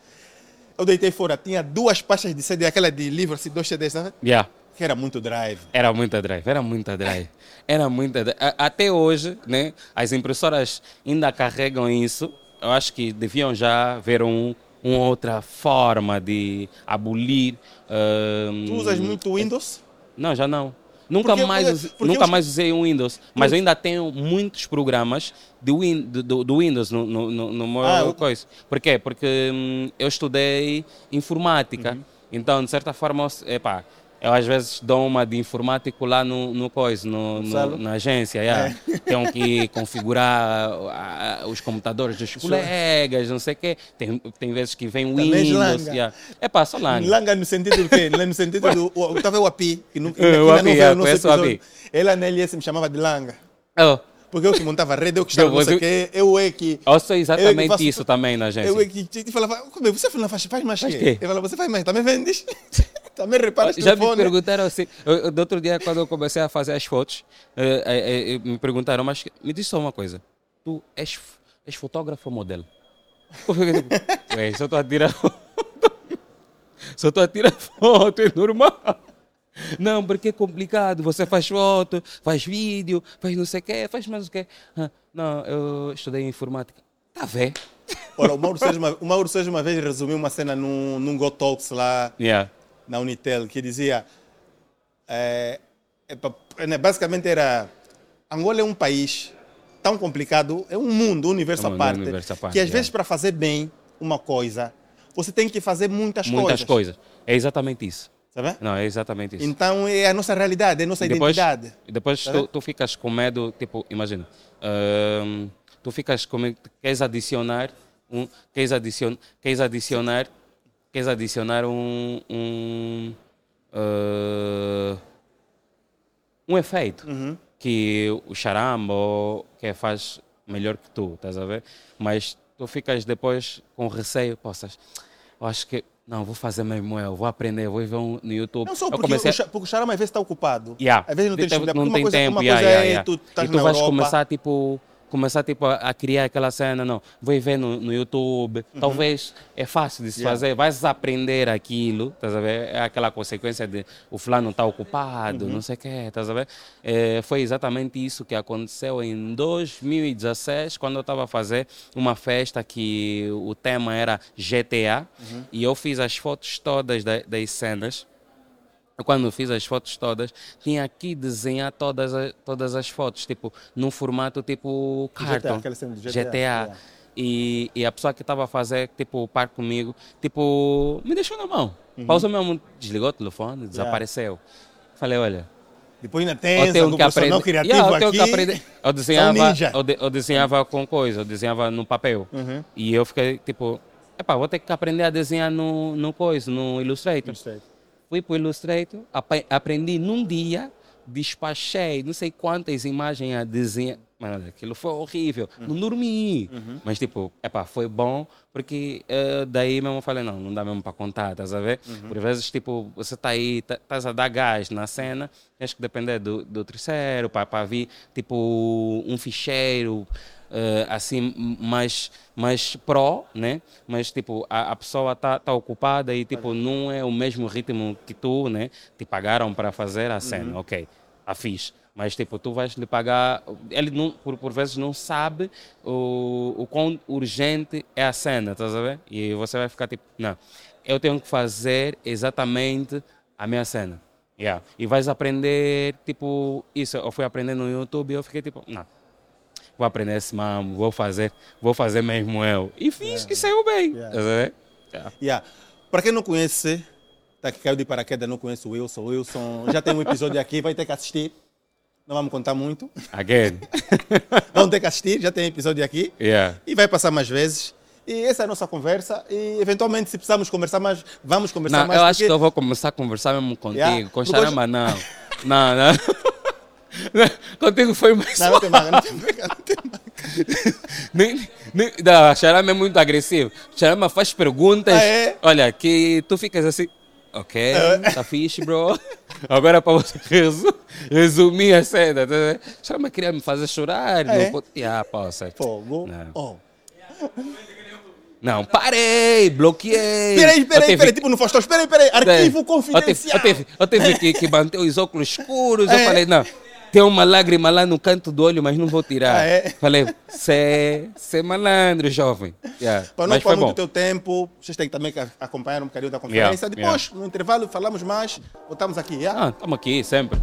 Eu deitei fora, tinha duas pastas de CD, aquela de livro, assim, dois CDs, né? Yeah. Que era muito drive. Era muita drive, era muita drive. Era muita drive. Até hoje, né? As impressoras ainda carregam isso. Eu acho que deviam já ver um, uma outra forma de abolir. Um... Tu usas muito Windows? Não, já não. Nunca, porque, mais, porque nunca eu... mais usei o Windows, mas eu ainda tenho muitos programas do, win, do, do Windows no, no, no, no meu ah, coisa. Por quê? Porque hum, eu estudei informática, uhum. então, de certa forma, epá, eu às vezes dou uma de informático lá no, no coisa, no, no na agência. Yeah. É. Tenho que configurar os computadores dos colegas, não sei o quê. Tem, tem vezes que vem Windows. Yeah. É pá, só Langa. Langa no sentido do quê? No sentido do. Estava o API, que nunca, o API, não veio no nosso episódio. Ela na LS me chamava de Langa. Oh. Porque eu que montava a rede, eu que estava, não sei o quê, eu é que... Eu sou exatamente eu faço, isso também na agência. Eu é que te falava, como é, você faz, faz mais faz quê? Eu falava, você faz mais, também vendes? também reparas Já telefone? me perguntaram assim, eu, do outro dia quando eu comecei a fazer as fotos, eh, eh, eh, me perguntaram, mas me diz só uma coisa, tu és, és fotógrafo ou modelo? Eu falei, ué, só estou a tirar foto. Só estou a tirar foto, é normal. Não, porque é complicado. Você faz foto, faz vídeo, faz não sei o quê, faz mais o quê. Não, eu estudei informática. Tá vendo? Olha, o Mauro Sérgio uma, o Mauro Sérgio uma vez resumiu uma cena num, num Go Talks lá yeah. na Unitel, que dizia... É, é, né, basicamente era... Angola é um país tão complicado, é um mundo, um universo, à, parte, universo à parte, que às yeah. vezes para fazer bem uma coisa, você tem que fazer muitas, muitas coisas. Muitas coisas. É exatamente isso. Sabe? Não, é exatamente isso. Então é a nossa realidade, é a nossa depois, identidade. E depois tu, tu, ficas com medo, tipo, imagina, uh, tu ficas com medo, queres adicionar, um, queres, adicion, queres adicionar, queres adicionar um, um, uh, um efeito uhum. que o charambo que faz melhor que tu, estás a ver? Mas tu ficas depois com receio, possas, eu acho que não, vou fazer mesmo eu, vou aprender, vou ver um, no YouTube. Não só porque, comecei... o, porque o Charama às vezes está ocupado. Yeah. Às vezes não tem, não tem coisa, tempo. Yeah, yeah, yeah. É, tu e tu vais Europa. começar, tipo, começar tipo, a, criar aquela cena, não, vou ver no, no YouTube, uhum. talvez é fácil de se yeah. fazer, vais aprender aquilo, estás a ver? É aquela consequência de o fulano está ocupado, uhum. não sei o quê, estás a ver? É, foi exatamente isso que aconteceu em 2016, quando eu estava a fazer uma festa que o tema era GTA, uhum. e eu fiz as fotos todas das, das cenas, quando fiz as fotos todas, tinha que desenhar todas as, todas as fotos, tipo, num formato tipo cartão, GTA. GTA. GTA. E, e a pessoa que estava a fazer, tipo, o par comigo, tipo, me deixou na mão. Uhum. Pausou mesmo, desligou o telefone, desapareceu. Yeah. Falei, olha... Depois ainda tem essa que aprender. criativo yeah, eu aqui, que aprender. Eu desenhava, eu, de, eu, desenhava com coisa, eu desenhava no papel. Uhum. E eu fiquei, tipo, epá, vou ter que aprender a desenhar no, no coisa, no Illustrator. Illustrator fui para o Illustrator, ap aprendi num dia, despachei não sei quantas imagens a desenhar. Mano, aquilo foi horrível. Uhum. Não dormi. Uhum. Mas, tipo, epá, foi bom, porque uh, daí mesmo eu falei, não, não dá mesmo para contar, estás a ver? Uhum. Por vezes, tipo, você está aí, estás tá a dar gás na cena, tens que depender do, do terceiro para vir, tipo, um ficheiro uh, assim mais mais pró, né? Mas tipo a, a pessoa está tá ocupada e tipo não é o mesmo ritmo que tu, né? Te pagaram para fazer a cena, uhum. ok? A fiz. Mas, tipo, tu vais lhe pagar. Ele, não, por, por vezes, não sabe o, o quão urgente é a cena, estás a ver? E você vai ficar tipo, não, eu tenho que fazer exatamente a minha cena. Yeah. E vais aprender, tipo, isso. Eu fui aprendendo no YouTube e eu fiquei tipo, não, vou aprender esse mambo, vou fazer, vou fazer mesmo eu. E fiz yeah. e saiu bem. Yeah. Yeah. yeah. Para quem não conhece, tá que caiu de paraquedas, não conhece o Wilson. O Wilson já tem um episódio aqui, vai ter que assistir. Não vamos contar muito. Again. Vamos ter que assistir, já tem episódio aqui. Yeah. E vai passar mais vezes. E essa é a nossa conversa. E eventualmente, se precisarmos conversar mais, vamos conversar não, mais. Eu acho que eu vou começar a conversar mesmo contigo. Yeah. Com Xarama, não. não, não. Contigo foi mais. Não, não tem não tem manga, não tem manga. nem, nem, não, Xarama é muito agressivo. Xarama faz perguntas. Ah, é? Olha, que tu ficas assim. Ok, é. tá fixe, bro. Agora para você resu resumir a cena. Tá? Xarama queria me fazer chorar. Ah, não é? Ah, posso. Fogo. Não. Oh. Não, parei, bloqueei. Peraí, peraí, peraí, tipo no Faustão, peraí, peraí, arquivo confidencial. Eu tive, eu tive, eu tive que, que manter os óculos escuros, é. eu falei, não, tem uma lágrima lá no canto do olho, mas não vou tirar. Ah, é? Falei, você é malandro, jovem. Yeah. Para não tomar muito teu tempo, vocês têm também que acompanhar um bocadinho da conferência. Yeah. Depois, yeah. no intervalo, falamos mais, voltamos aqui. Yeah? Ah, estamos aqui, sempre.